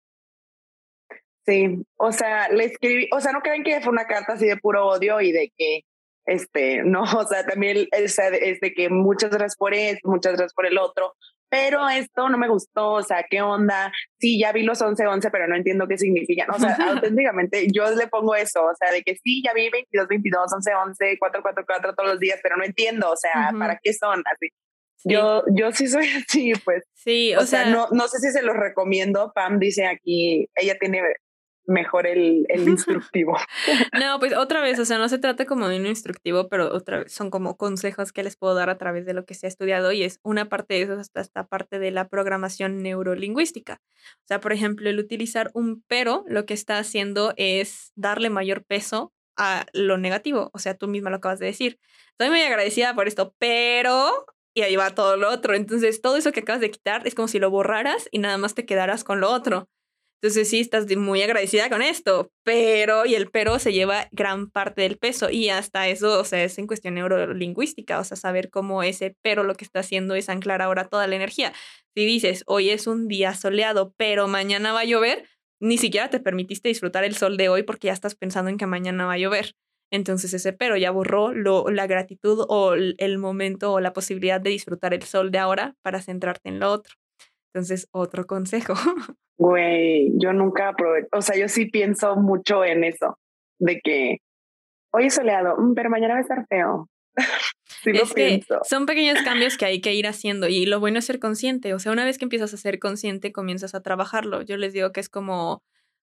Sí, o sea, le escribí, o sea, no creen que fue una carta así de puro odio y de que este, no, o sea, también es, es de que muchas gracias por esto, muchas gracias por el otro, pero esto no me gustó, o sea, ¿qué onda? Sí, ya vi los 11-11, pero no entiendo qué significan. O sea, auténticamente yo le pongo eso, o sea, de que sí, ya vi 22-22, 11-11, 4-4-4 todos los días, pero no entiendo, o sea, ¿para qué son? Así. Yo, yo sí soy así, pues. Sí, o, sea, no, no sé si se los recomiendo. Pam dice aquí, ella tiene mejor el, el instructivo. no, pues otra vez, o sea, no se trata como de un instructivo, pero otra vez son como consejos que les puedo dar a través de lo que se ha estudiado y es una parte de eso hasta esta parte de la programación neurolingüística. O sea, por ejemplo, el utilizar un pero lo que está haciendo es darle mayor peso a lo negativo. O sea, tú misma lo acabas de decir. Estoy muy agradecida por esto, pero y ahí va todo lo otro. Entonces, todo eso que acabas de quitar es como si lo borraras y nada más te quedaras con lo otro. Entonces sí, estás muy agradecida con esto, pero, y el pero se lleva gran parte del peso y hasta eso, o sea, es en cuestión neurolingüística, o sea, saber cómo ese pero lo que está haciendo es anclar ahora toda la energía. Si dices, hoy es un día soleado, pero mañana va a llover, ni siquiera te permitiste disfrutar el sol de hoy porque ya estás pensando en que mañana va a llover. Entonces ese pero ya borró lo, la gratitud o el momento o la posibilidad de disfrutar el sol de ahora para centrarte en lo otro. Entonces, otro consejo. Güey, yo nunca aprovecho, o sea, yo sí pienso mucho en eso, de que hoy es soleado, mm, pero mañana va a estar feo. sí es que son pequeños cambios que hay que ir haciendo y lo bueno es ser consciente, o sea, una vez que empiezas a ser consciente, comienzas a trabajarlo. Yo les digo que es como,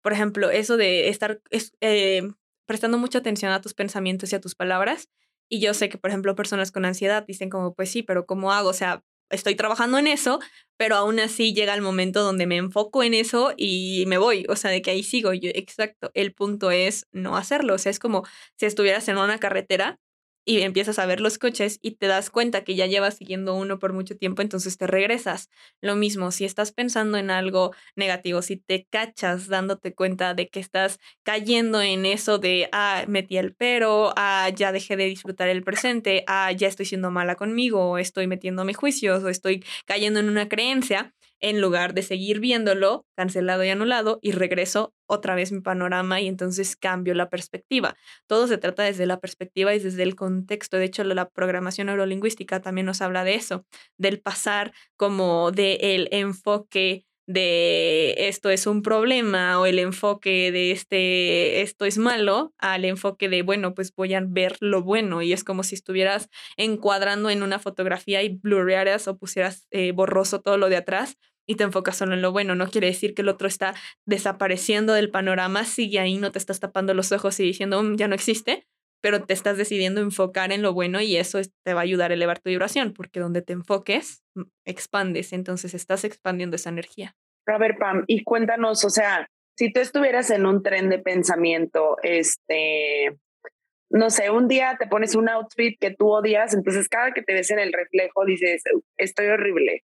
por ejemplo, eso de estar eh, prestando mucha atención a tus pensamientos y a tus palabras. Y yo sé que, por ejemplo, personas con ansiedad dicen como, pues sí, pero ¿cómo hago? O sea, estoy trabajando en eso, pero aún así llega el momento donde me enfoco en eso y me voy, o sea, de que ahí sigo. Yo, exacto, el punto es no hacerlo, o sea, es como si estuvieras en una carretera y empiezas a ver los coches y te das cuenta que ya llevas siguiendo uno por mucho tiempo, entonces te regresas. Lo mismo, si estás pensando en algo negativo, si te cachas dándote cuenta de que estás cayendo en eso de, ah, metí el pero, ah, ya dejé de disfrutar el presente, ah, ya estoy siendo mala conmigo, o estoy metiéndome juicios, o estoy cayendo en una creencia, en lugar de seguir viéndolo, cancelado y anulado, y regreso otra vez mi panorama y entonces cambio la perspectiva. Todo se trata desde la perspectiva y desde el contexto. De hecho, la programación neurolingüística también nos habla de eso, del pasar como del el enfoque de esto es un problema o el enfoque de este esto es malo al enfoque de bueno pues voy a ver lo bueno y es como si estuvieras encuadrando en una fotografía y blurrearas o pusieras eh, borroso todo lo de atrás y te enfocas solo en lo bueno. No quiere decir que el otro está desapareciendo del panorama, sigue ahí, no te estás tapando los ojos y diciendo mm, ya no existe, pero te estás decidiendo enfocar en lo bueno y eso te va a ayudar a elevar tu vibración, porque donde te enfoques, mm, expandes, entonces estás expandiendo esa energía. A ver, Pam, y cuéntanos, o sea, si tú estuvieras en un tren de pensamiento, este, no sé, un día te pones un outfit que tú odias, entonces cada que te ves en el reflejo dices, estoy horrible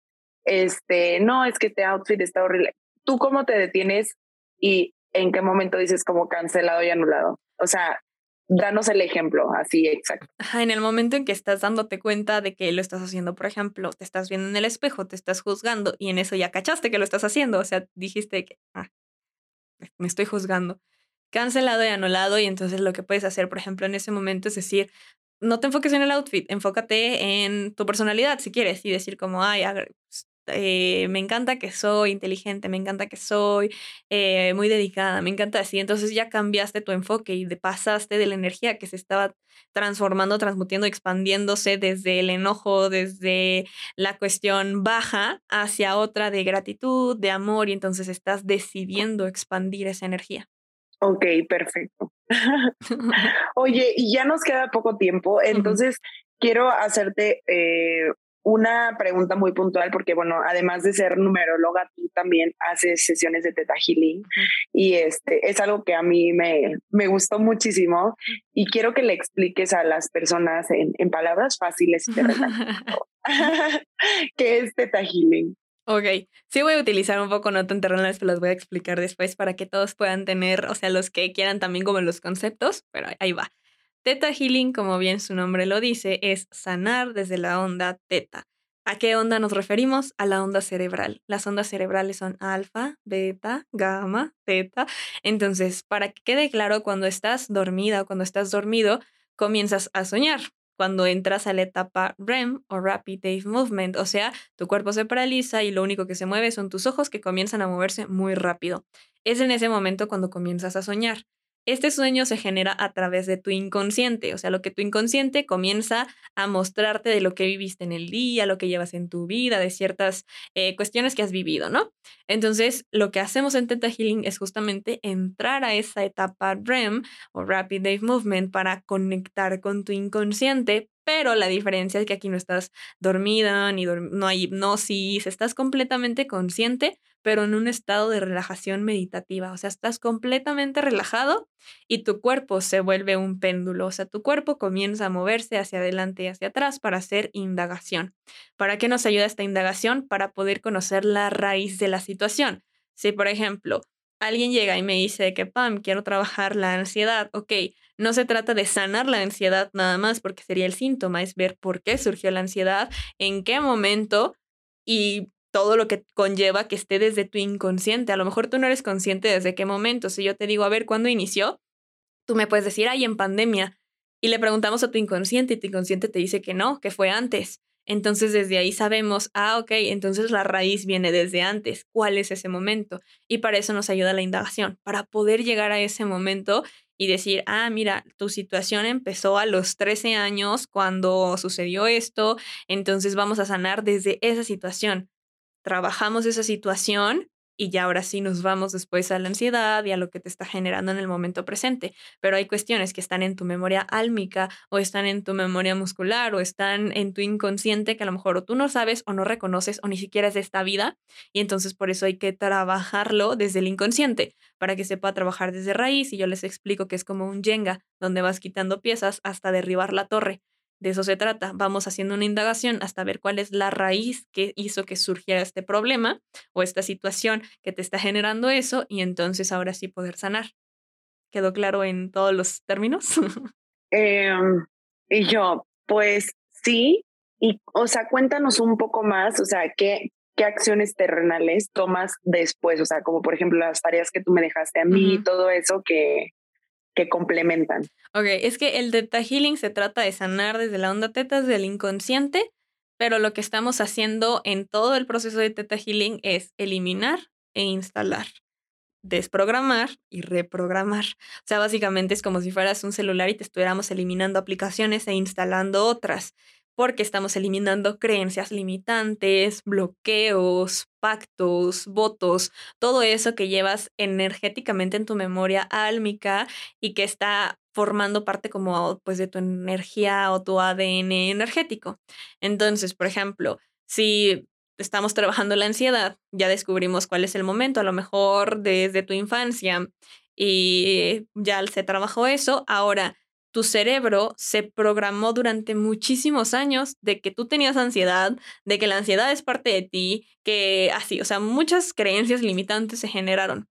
este, no, es que este outfit está horrible. ¿Tú cómo te detienes y en qué momento dices como cancelado y anulado? O sea, danos el ejemplo así exacto. en el momento en que estás dándote cuenta de que lo estás haciendo, por ejemplo, te estás viendo en el espejo, te estás juzgando y en eso ya cachaste que lo estás haciendo, o sea, dijiste que ah, me estoy juzgando. Cancelado y anulado y entonces lo que puedes hacer, por ejemplo, en ese momento es decir, no te enfoques en el outfit, enfócate en tu personalidad si quieres y decir como, ay, eh, me encanta que soy inteligente, me encanta que soy eh, muy dedicada, me encanta así. Entonces ya cambiaste tu enfoque y de, pasaste de la energía que se estaba transformando, transmutiendo, expandiéndose desde el enojo, desde la cuestión baja hacia otra de gratitud, de amor, y entonces estás decidiendo expandir esa energía. Ok, perfecto. Oye, y ya nos queda poco tiempo, entonces quiero hacerte eh, una pregunta muy puntual, porque bueno, además de ser numeróloga, tú también haces sesiones de Teta Healing y este es algo que a mí me, me gustó muchísimo y quiero que le expliques a las personas en, en palabras fáciles y qué es Teta Healing. Ok, sí voy a utilizar un poco en terrenales, pero los voy a explicar después para que todos puedan tener, o sea, los que quieran también como los conceptos, pero ahí va. Teta Healing, como bien su nombre lo dice, es sanar desde la onda teta. ¿A qué onda nos referimos? A la onda cerebral. Las ondas cerebrales son alfa, beta, gamma, teta. Entonces, para que quede claro, cuando estás dormida o cuando estás dormido, comienzas a soñar. Cuando entras a la etapa REM o Rapid Eye Movement, o sea, tu cuerpo se paraliza y lo único que se mueve son tus ojos que comienzan a moverse muy rápido. Es en ese momento cuando comienzas a soñar. Este sueño se genera a través de tu inconsciente, o sea, lo que tu inconsciente comienza a mostrarte de lo que viviste en el día, lo que llevas en tu vida, de ciertas eh, cuestiones que has vivido, ¿no? Entonces, lo que hacemos en Theta Healing es justamente entrar a esa etapa REM o Rapid Eye Movement para conectar con tu inconsciente, pero la diferencia es que aquí no estás dormida, ni no hay hipnosis, estás completamente consciente, pero en un estado de relajación meditativa. O sea, estás completamente relajado y tu cuerpo se vuelve un péndulo. O sea, tu cuerpo comienza a moverse hacia adelante y hacia atrás para hacer indagación. ¿Para qué nos ayuda esta indagación? Para poder conocer la raíz de la situación. Si, por ejemplo, alguien llega y me dice que, Pam, quiero trabajar la ansiedad, ok, no se trata de sanar la ansiedad nada más porque sería el síntoma, es ver por qué surgió la ansiedad, en qué momento y todo lo que conlleva que esté desde tu inconsciente. A lo mejor tú no eres consciente desde qué momento. Si yo te digo, a ver, ¿cuándo inició? Tú me puedes decir, ay, en pandemia. Y le preguntamos a tu inconsciente y tu inconsciente te dice que no, que fue antes. Entonces desde ahí sabemos, ah, ok, entonces la raíz viene desde antes. ¿Cuál es ese momento? Y para eso nos ayuda la indagación, para poder llegar a ese momento y decir, ah, mira, tu situación empezó a los 13 años cuando sucedió esto, entonces vamos a sanar desde esa situación trabajamos esa situación y ya ahora sí nos vamos después a la ansiedad y a lo que te está generando en el momento presente. Pero hay cuestiones que están en tu memoria álmica o están en tu memoria muscular o están en tu inconsciente que a lo mejor tú no sabes o no reconoces o ni siquiera es de esta vida y entonces por eso hay que trabajarlo desde el inconsciente para que se pueda trabajar desde raíz y yo les explico que es como un Jenga donde vas quitando piezas hasta derribar la torre. De eso se trata. Vamos haciendo una indagación hasta ver cuál es la raíz que hizo que surgiera este problema o esta situación que te está generando eso y entonces ahora sí poder sanar. ¿Quedó claro en todos los términos? Em, y yo, pues sí, y o sea, cuéntanos un poco más, o sea, ¿qué, qué acciones terrenales tomas después, o sea, como por ejemplo las tareas que tú me dejaste a mí, todo eso que, que complementan. Ok, es que el Theta Healing se trata de sanar desde la onda Theta, desde el inconsciente, pero lo que estamos haciendo en todo el proceso de Theta Healing es eliminar e instalar, desprogramar y reprogramar. O sea, básicamente es como si fueras un celular y te estuviéramos eliminando aplicaciones e instalando otras porque estamos eliminando creencias limitantes, bloqueos, pactos, votos, todo eso que llevas energéticamente en tu memoria álmica y que está formando parte como pues de tu energía o tu ADN energético. Entonces, por ejemplo, si estamos trabajando la ansiedad, ya descubrimos cuál es el momento, a lo mejor desde tu infancia y ya se trabajó eso, ahora tu cerebro se programó durante muchísimos años de que tú tenías ansiedad, de que la ansiedad es parte de ti, que así, o sea, muchas creencias limitantes se generaron.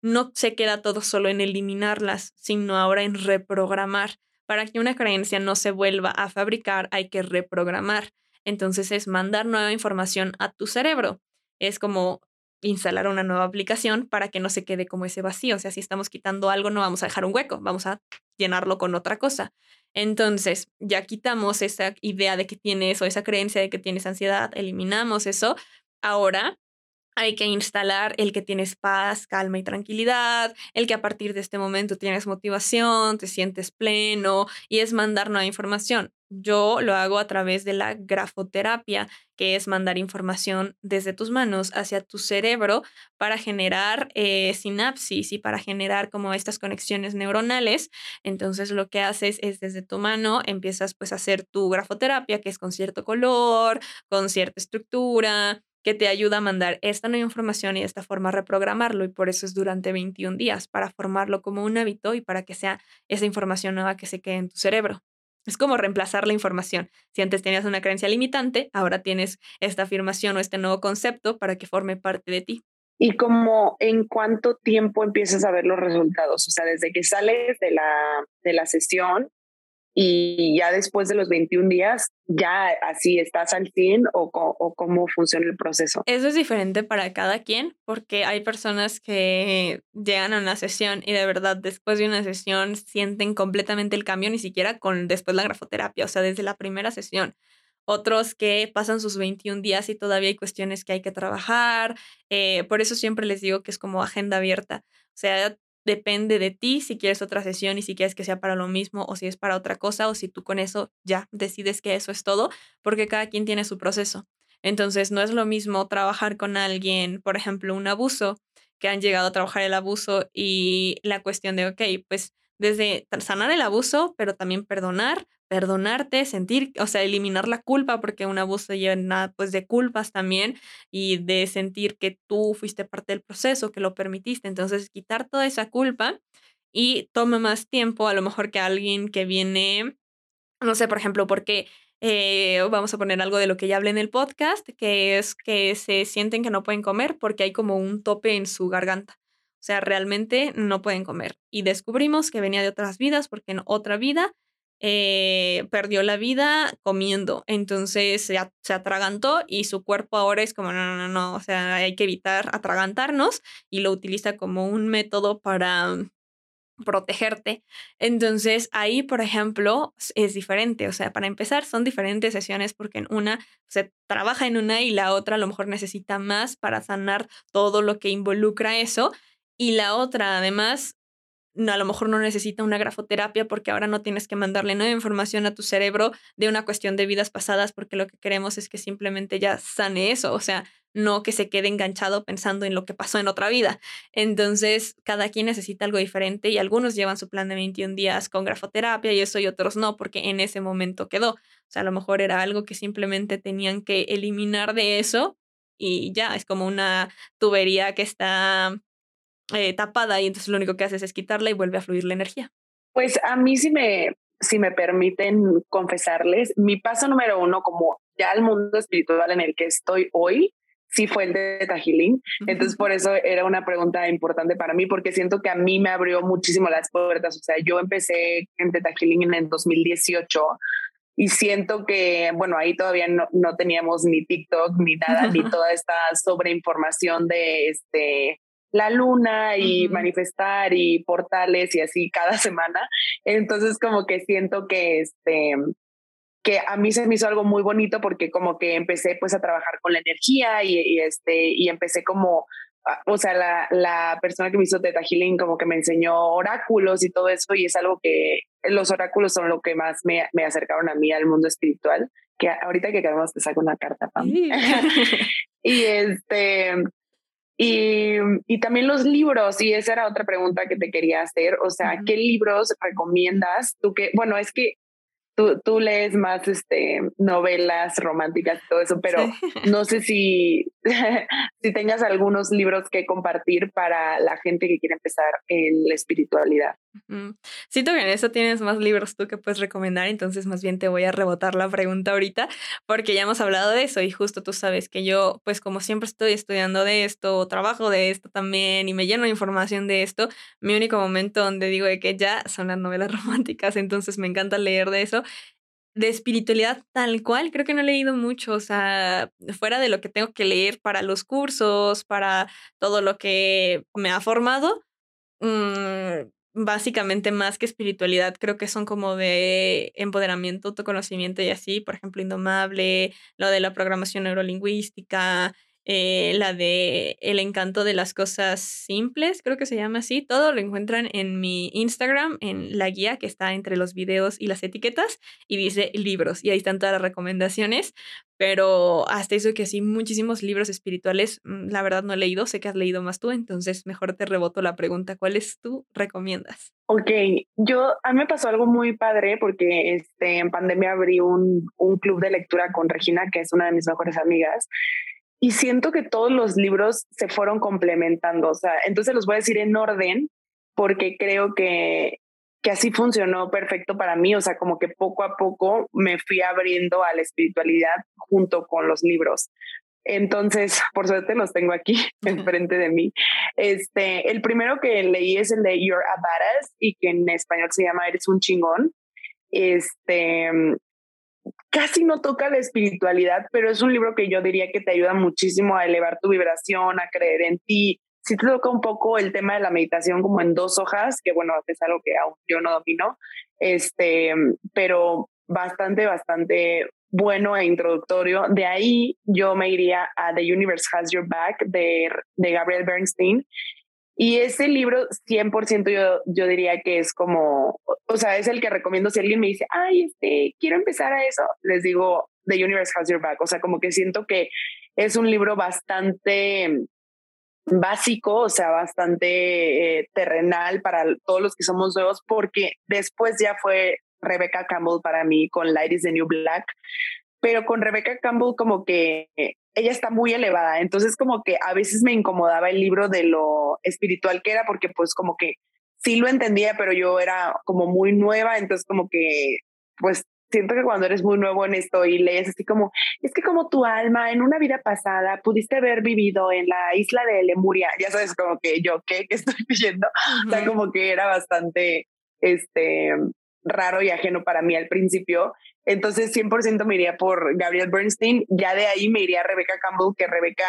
No se queda todo solo en eliminarlas, sino ahora en reprogramar. Para que una creencia no se vuelva a fabricar, hay que reprogramar. Entonces es mandar nueva información a tu cerebro. Es como instalar una nueva aplicación para que no se quede como ese vacío. O sea, si estamos quitando algo, no vamos a dejar un hueco, vamos a llenarlo con otra cosa. Entonces, ya quitamos esa idea de que tienes o esa creencia de que tienes ansiedad, eliminamos eso. Ahora hay que instalar el que tienes paz, calma y tranquilidad, el que a partir de este momento tienes motivación, te sientes pleno y es mandar nueva información. Yo lo hago a través de la grafoterapia, que es mandar información desde tus manos hacia tu cerebro para generar eh, sinapsis y para generar como estas conexiones neuronales. Entonces lo que haces es desde tu mano empiezas pues a hacer tu grafoterapia, que es con cierto color, con cierta estructura, que te ayuda a mandar esta nueva información y de esta forma reprogramarlo y por eso es durante 21 días, para formarlo como un hábito y para que sea esa información nueva que se quede en tu cerebro. Es como reemplazar la información. Si antes tenías una creencia limitante, ahora tienes esta afirmación o este nuevo concepto para que forme parte de ti. ¿Y como en cuánto tiempo empiezas a ver los resultados? O sea, desde que sales de la, de la sesión y ya después de los 21 días, ya así estás al fin o, o, cómo funciona el proceso. Eso es diferente para cada quien porque hay personas que llegan a una sesión y de verdad después de una sesión sienten completamente el cambio, ni siquiera con después la grafoterapia, o sea, desde la primera sesión. Otros que pasan sus 21 días y todavía hay cuestiones que hay que trabajar. Eh, por eso siempre les digo que es como agenda abierta. O sea, depende de ti si quieres otra sesión y si quieres que sea para lo mismo o si es para otra cosa o si tú con eso ya decides que eso es todo, porque cada quien tiene su proceso. Entonces, no es lo mismo trabajar con alguien, por ejemplo, un abuso, que han llegado a trabajar el abuso y la cuestión de, ok, pues desde sanar el abuso, pero también perdonar, perdonarte, sentir, o sea, eliminar la culpa, porque un abuso llena pues de culpas también y de sentir que tú fuiste parte del proceso, que lo permitiste. Entonces, quitar toda esa culpa y toma más tiempo, a lo mejor que alguien que viene, no sé, por ejemplo, porque eh, vamos a poner algo de lo que ya hablé en el podcast, que es que se sienten que no pueden comer porque hay como un tope en su garganta. O sea, realmente no pueden comer. Y descubrimos que venía de otras vidas porque en otra vida eh, perdió la vida comiendo. Entonces se, se, atragantó y su cuerpo ahora es como, no, no, no, o sea, hay que evitar atragantarnos y lo utiliza como un método para protegerte. Entonces ahí, por ejemplo, es diferente. O sea, para empezar, son diferentes sesiones porque en una se trabaja en una y la otra a lo mejor necesita más para sanar todo lo que involucra eso. Y la otra, además, a lo mejor no necesita una grafoterapia porque ahora no tienes que mandarle nueva información a tu cerebro de una cuestión de vidas pasadas porque lo que queremos es que simplemente ya sane eso. O sea, no que se quede enganchado pensando en lo que pasó en otra vida. Entonces, cada quien necesita algo diferente y algunos llevan su plan de 21 días con grafoterapia y eso y otros no, porque en ese momento quedó. O sea, a lo mejor era algo que simplemente tenían que eliminar de eso y ya, es como una tubería que está eh, tapada y entonces lo único que haces es quitarla y vuelve a fluir la energía. Pues a mí si me, si me permiten confesarles, mi paso número uno como ya al mundo espiritual en el que estoy hoy, sí fue el de Tajilín. Entonces, por eso era una pregunta importante para mí, porque siento que a mí me abrió muchísimo las puertas. O sea, yo empecé en Tajilín en el 2018 y siento que, bueno, ahí todavía no, no teníamos ni TikTok ni nada, ni toda esta sobreinformación de este la luna y manifestar y portales y así cada semana. Entonces como que siento que este que a mí se me hizo algo muy bonito porque como que empecé pues a trabajar con la energía y, este y empecé como o sea, la, la, persona que me hizo Teta Healing como que me enseñó oráculos y todo eso y es algo que los oráculos son lo que más me, me acercaron a mí al mundo espiritual, que ahorita que queremos te saco una carta, Pam. y este, y, y, también los libros, y esa era otra pregunta que te quería hacer, o sea, ¿qué libros recomiendas tú que, bueno, es que tú, tú lees más este, novelas románticas y todo eso, pero no sé si, si tengas algunos libros que compartir para la gente que quiere empezar en la espiritualidad. Siento que en eso tienes más libros tú que puedes recomendar, entonces más bien te voy a rebotar la pregunta ahorita, porque ya hemos hablado de eso y justo tú sabes que yo, pues como siempre estoy estudiando de esto, trabajo de esto también y me lleno de información de esto, mi único momento donde digo de que ya son las novelas románticas, entonces me encanta leer de eso de espiritualidad tal cual, creo que no he leído mucho, o sea, fuera de lo que tengo que leer para los cursos, para todo lo que me ha formado, mmm, básicamente más que espiritualidad, creo que son como de empoderamiento, autoconocimiento y así, por ejemplo, Indomable, lo de la programación neurolingüística, eh, la de El encanto de las cosas simples, creo que se llama así. Todo lo encuentran en mi Instagram, en la guía que está entre los videos y las etiquetas, y dice libros, y ahí están todas las recomendaciones. Pero hasta eso que sí, muchísimos libros espirituales, mm, la verdad no he leído, sé que has leído más tú, entonces mejor te reboto la pregunta, ¿cuáles tú recomiendas? Ok, yo, a mí me pasó algo muy padre porque este, en pandemia abrí un, un club de lectura con Regina, que es una de mis mejores amigas, y siento que todos los libros se fueron complementando, o sea, entonces los voy a decir en orden porque creo que, que así funcionó perfecto para mí, o sea, como que poco a poco me fui abriendo a la espiritualidad junto con los libros. Entonces, por suerte los tengo aquí enfrente de mí. Este, el primero que leí es el de You're a Badass y que en español se llama Eres un chingón. Este, casi no toca la espiritualidad, pero es un libro que yo diría que te ayuda muchísimo a elevar tu vibración, a creer en ti. Sí te toca un poco el tema de la meditación como en dos hojas, que bueno, es algo que aún yo no domino, este, pero bastante, bastante bueno e introductorio. De ahí yo me iría a The Universe Has Your Back de, de Gabriel Bernstein. Y ese libro 100% yo, yo diría que es como, o sea, es el que recomiendo si alguien me dice, ay, este, quiero empezar a eso, les digo, The Universe Has Your Back. O sea, como que siento que es un libro bastante básico, o sea, bastante eh, terrenal para todos los que somos nuevos, porque después ya fue Rebecca Campbell para mí con Light is the New Black, pero con Rebecca Campbell como que ella está muy elevada, entonces como que a veces me incomodaba el libro de lo espiritual que era, porque pues como que sí lo entendía, pero yo era como muy nueva, entonces como que pues siento que cuando eres muy nuevo en esto y lees así como, es que como tu alma en una vida pasada pudiste haber vivido en la isla de Lemuria, ya sabes como que yo, ¿qué, ¿Qué estoy leyendo? O sea, como que era bastante, este, raro y ajeno para mí al principio. Entonces 100% me iría por Gabriel Bernstein. Ya de ahí me iría a Rebeca Campbell, que Rebeca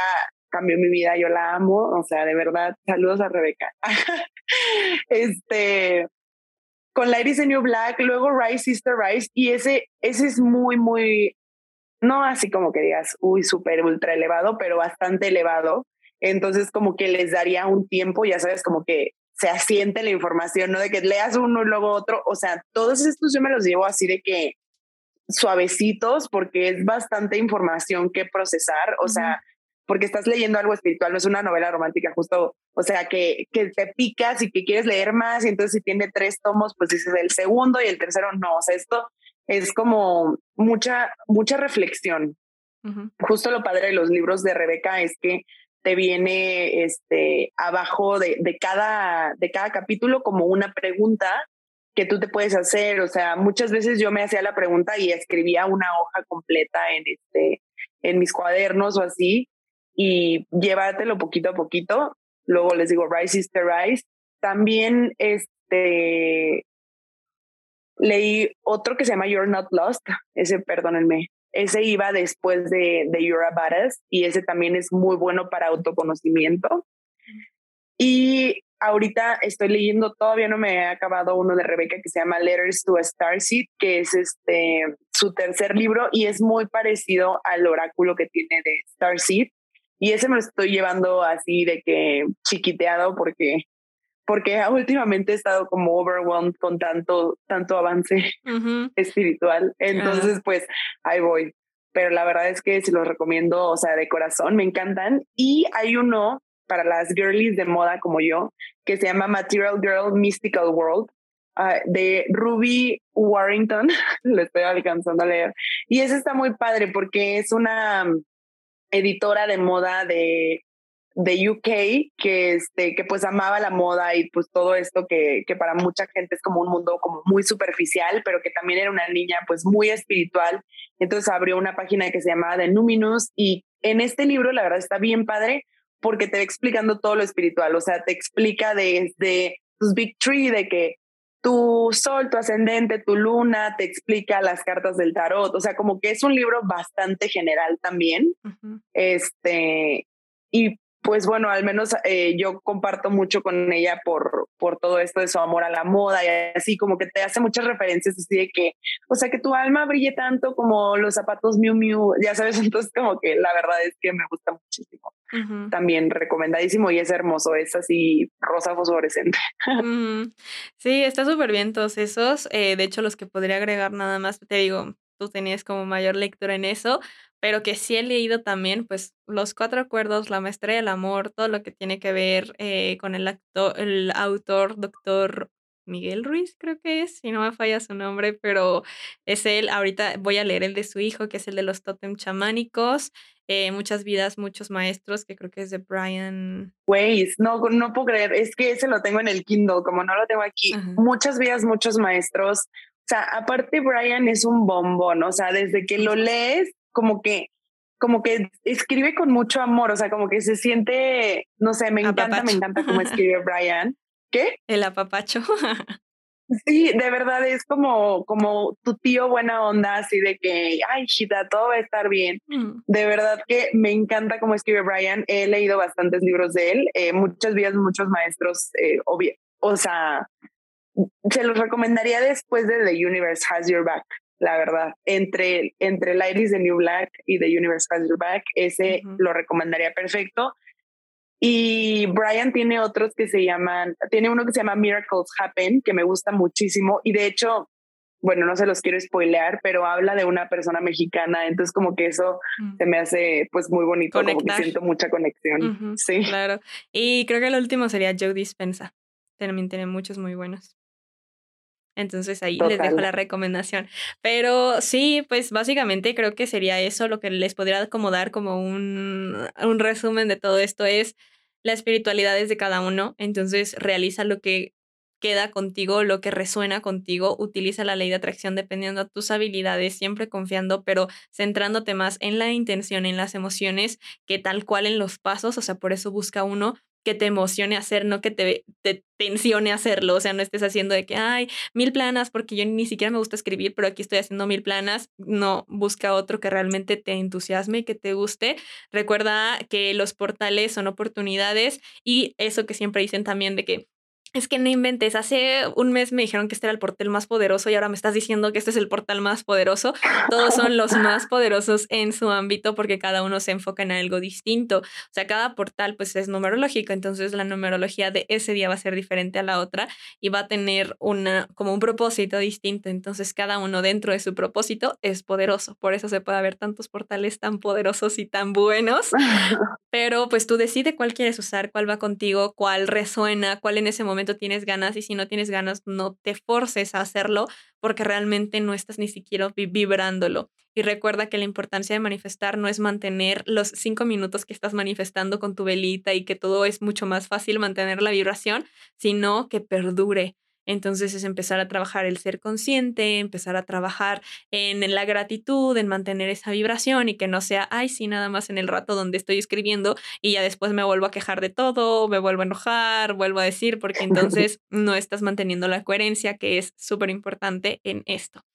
cambió mi vida, yo la amo. O sea, de verdad, saludos a Rebeca. este, con Ladies in New Black, luego Rise Sister Rise, y ese, ese es muy, muy, no así como que digas, uy, súper ultra elevado, pero bastante elevado. Entonces, como que les daría un tiempo, ya sabes, como que se asiente la información, no de que leas uno y luego otro. O sea, todos estos yo me los llevo así de que suavecitos porque es bastante información que procesar. O sea, porque estás leyendo algo espiritual, no es una novela romántica justo, o sea, que, que te picas y que quieres leer más y entonces si tiene tres tomos, pues dices el segundo y el tercero no, o sea, esto es como mucha, mucha reflexión. Justo lo padre de los libros de Rebeca es que te viene este, abajo de, de, cada, de cada capítulo como una pregunta que tú te puedes hacer. O sea, muchas veces yo me hacía la pregunta y escribía una hoja completa en, este, en mis cuadernos o así y llévatelo poquito a poquito. Luego les digo, Rise is the Rise. También este, leí otro que se llama You're Not Lost. Ese, perdónenme, ese iba después de, de You're a Badass y ese también es muy bueno para autoconocimiento. Y ahorita estoy leyendo, todavía no me he acabado uno de Rebeca que se llama Letters to a Starseed, que es este su tercer libro y es muy parecido al oráculo que tiene de Starseed. Y ese me lo estoy llevando así de que chiquiteado porque porque últimamente he estado como overwhelmed con tanto tanto avance espiritual. Entonces, pues ahí voy. Pero la verdad es que se los recomiendo, o sea, de corazón, me encantan. Y hay uno para las girlies de moda como yo, que se llama Material Girl Mystical World, ah, de Ruby Warrington, lo estoy alcanzando a leer. Y ese está muy padre porque es una mm, editora de moda de, de UK que, este, que pues amaba la moda y pues todo esto que, que para mucha gente es como un mundo como muy superficial, pero que también era una niña pues muy espiritual. Entonces abrió una página que se llamaba The Numinous y en este libro la verdad está bien padre porque te va explicando todo lo espiritual, o sea, te explica desde tus Big Tree, de que tu sol, tu ascendente, tu luna, te explica las cartas del tarot, o sea, como que es un libro bastante general también. Este, y pues bueno, al menos eh, yo comparto mucho con ella por, por todo esto de su amor a la moda y así como que te hace muchas referencias así de que, o sea, que tu alma brille tanto como los zapatos Miu Miu, ya sabes, entonces como que la verdad es que me gusta muchísimo. También recomendadísimo y es hermoso, es así rosa fosforescente. Sí, está súper bien todos esos. Eh, de hecho, los que podría agregar nada más, te digo, tú tenías como mayor lectura en eso, pero que sí he leído también, pues, Los Cuatro Acuerdos, La Maestría del Amor, todo lo que tiene que ver eh, con el, actor, el autor, doctor Miguel Ruiz, creo que es, si no me falla su nombre, pero es él. Ahorita voy a leer el de su hijo, que es el de los totem chamánicos. Eh, muchas vidas, muchos maestros, que creo que es de Brian. Weiss, no, no puedo creer, es que ese lo tengo en el Kindle, como no lo tengo aquí. Muchas vidas, muchos maestros. O sea, aparte Brian es un bombón, o sea, desde que lo lees, como que como que escribe con mucho amor, o sea, como que se siente, no sé, me encanta, me encanta cómo escribe Brian. ¿Qué? El apapacho. Sí, de verdad es como, como tu tío buena onda, así de que, ay, chita, todo va a estar bien. Mm. De verdad que me encanta cómo escribe Brian. He leído bastantes libros de él, eh, muchas vidas, muchos maestros, eh, o sea, se los recomendaría después de The Universe Has Your Back la verdad. Entre, entre el Iris de New Black y The Universe Has Your Back, ese lo recomendaría perfecto. Y Brian tiene otros que se llaman, tiene uno que se llama Miracles Happen, que me gusta muchísimo. Y de hecho, bueno, no se los quiero spoilear, pero habla de una persona mexicana, entonces como que eso mm. se me hace pues muy bonito, como que siento mucha conexión. sí. Claro. Y creo que el último sería Joe Dispensa. También tiene muchos muy buenos. Entonces ahí les dejo la recomendación. Pero sí, pues básicamente creo que sería eso lo que les podría acomodar como un, un resumen de todo esto es la espiritualidad es de cada uno. Entonces realiza lo que queda contigo, lo que resuena contigo, utiliza la ley de atracción dependiendo de tus habilidades, siempre confiando, pero centrándote más en la intención, en las emociones, que tal cual en los pasos, o sea, por eso busca uno que te emocione hacer, no que te, te tensione hacerlo, o sea, no estés haciendo de que, ay, mil planas, porque yo ni siquiera me gusta escribir, pero aquí estoy haciendo mil planas, no, busca otro que realmente te entusiasme y que te guste. Recuerda que los portales son oportunidades y eso que siempre dicen también de que Es que no inventes. Hace un mes me dijeron que este era el portal más poderoso y ahora me estás diciendo que este es el portal más poderoso. Todos son los más poderosos en su ámbito porque cada uno se enfoca en algo distinto. O sea, cada portal pues es numerológico, entonces la numerología de ese día va a ser diferente a la otra y va a tener una como un propósito distinto. Entonces cada uno dentro de su propósito es poderoso. Por eso se puede haber tantos portales tan poderosos y tan buenos. Pero pues tú decides cuál quieres usar, cuál va contigo, cuál resuena, cuál en ese momento tienes ganas y si no tienes ganas, no te forces a hacerlo porque realmente no estás ni siquiera vibrándolo. Y recuerda que la importancia de manifestar no es mantener los cinco minutos que estás manifestando con tu velita y que todo es mucho más fácil mantener la vibración, sino que perdure. Entonces es empezar a trabajar el ser consciente, empezar a trabajar en la gratitud, en mantener esa vibración y que no sea, ay, sí, nada más en el rato donde estoy escribiendo y ya después me vuelvo a quejar de todo, me vuelvo a enojar, vuelvo a decir, porque entonces no estás manteniendo la coherencia que es súper importante en esto.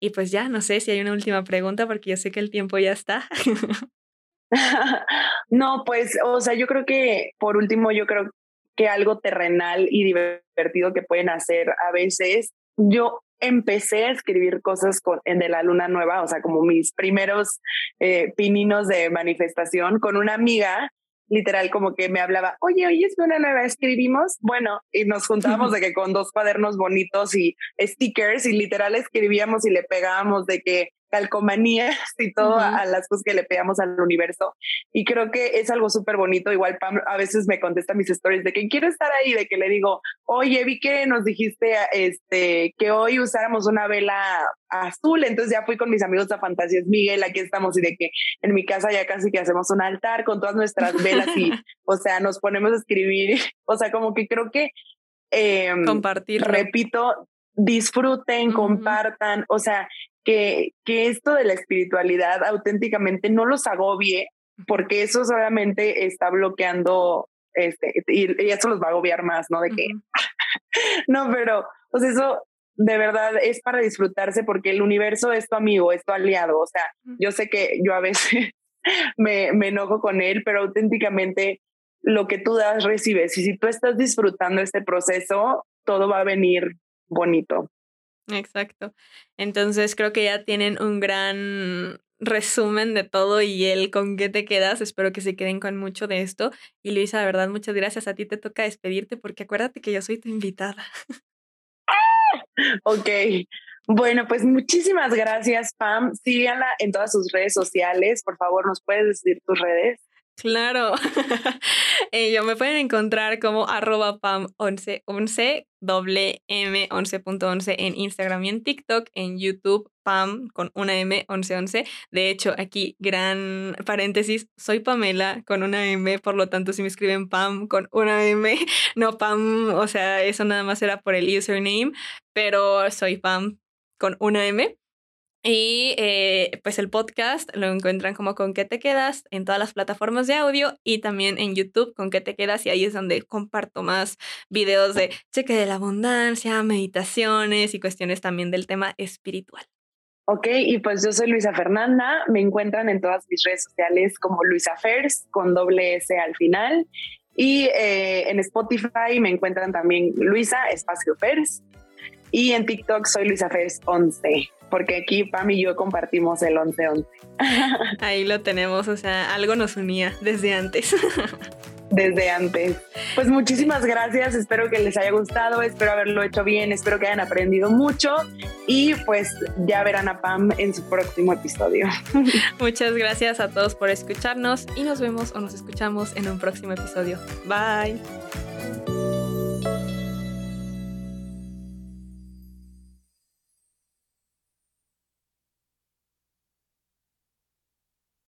Y pues ya, no sé si hay una última pregunta porque yo sé que el tiempo ya está. no, pues, o sea, yo creo que por último, yo creo que algo terrenal y divertido que pueden hacer a veces. Yo empecé a escribir cosas con, en de la luna nueva, o sea, como mis primeros eh, pininos de manifestación con una amiga literal como que me hablaba, oye, hoy es luna nueva, escribimos, bueno, y nos juntábamos de que con dos cuadernos bonitos y stickers y literal escribíamos y le pegábamos de que calcomanías y todo a, las cosas que le pegamos al universo. Y creo que es algo súper bonito. Igual Pam a veces me contesta mis stories de que quiero estar ahí, de que le digo, oye, vi que nos dijiste este, que hoy usáramos una vela azul. Entonces ya fui con mis amigos a Fantasías Miguel, aquí estamos y de que en mi casa ya casi que hacemos un altar con todas nuestras velas y, o sea, nos ponemos a escribir. O sea, como que creo que... Eh, Compartir. Repito, disfruten, compartan, o sea, que, que esto de la espiritualidad auténticamente no los agobie, porque eso solamente está bloqueando, este, y, eso los va a agobiar más, ¿no? De que, no, pero, pues eso de verdad es para disfrutarse porque el universo es tu amigo, es tu aliado, o sea, yo sé que yo a veces me, me enojo con él, pero auténticamente lo que tú das, recibes, y si tú estás disfrutando este proceso, todo va a venir bonito. Exacto. Entonces creo que ya tienen un gran resumen de todo y el con qué te quedas. Espero que se queden con mucho de esto. Y Luisa, de verdad, muchas gracias. A ti te toca despedirte porque acuérdate que yo soy tu invitada. ok. Bueno, pues muchísimas gracias, Pam. Síganla en todas sus redes sociales. Por favor, ¿nos puedes decir tus redes? Claro. Yo me pueden encontrar como arroba pam1111, doble M 11.11 en Instagram y en TikTok, en YouTube Pam con una M 1111. De hecho, aquí gran paréntesis, soy Pamela con una M, por lo tanto si me escriben Pam con una M, no Pam, o sea, eso nada más era por el username, pero soy Pam con una M. Y eh, pues el podcast lo encuentran como con qué te quedas en todas las plataformas de audio y también en YouTube con qué te quedas y ahí es donde comparto más videos de cheque de la abundancia, meditaciones y cuestiones también del tema espiritual. Ok, y pues yo soy Luisa Fernanda, me encuentran en todas mis redes sociales como Luisa Fers con doble S al final y eh, en Spotify me encuentran también Luisa Espacio Fers y en TikTok soy Luisa Fers 11 porque aquí Pam y yo compartimos el 11-11. Ahí lo tenemos, o sea, algo nos unía desde antes. Desde antes. Pues muchísimas gracias, espero que les haya gustado, espero haberlo hecho bien, espero que hayan aprendido mucho y pues ya verán a Pam en su próximo episodio. Muchas gracias a todos por escucharnos y nos vemos o nos escuchamos en un próximo episodio. Bye.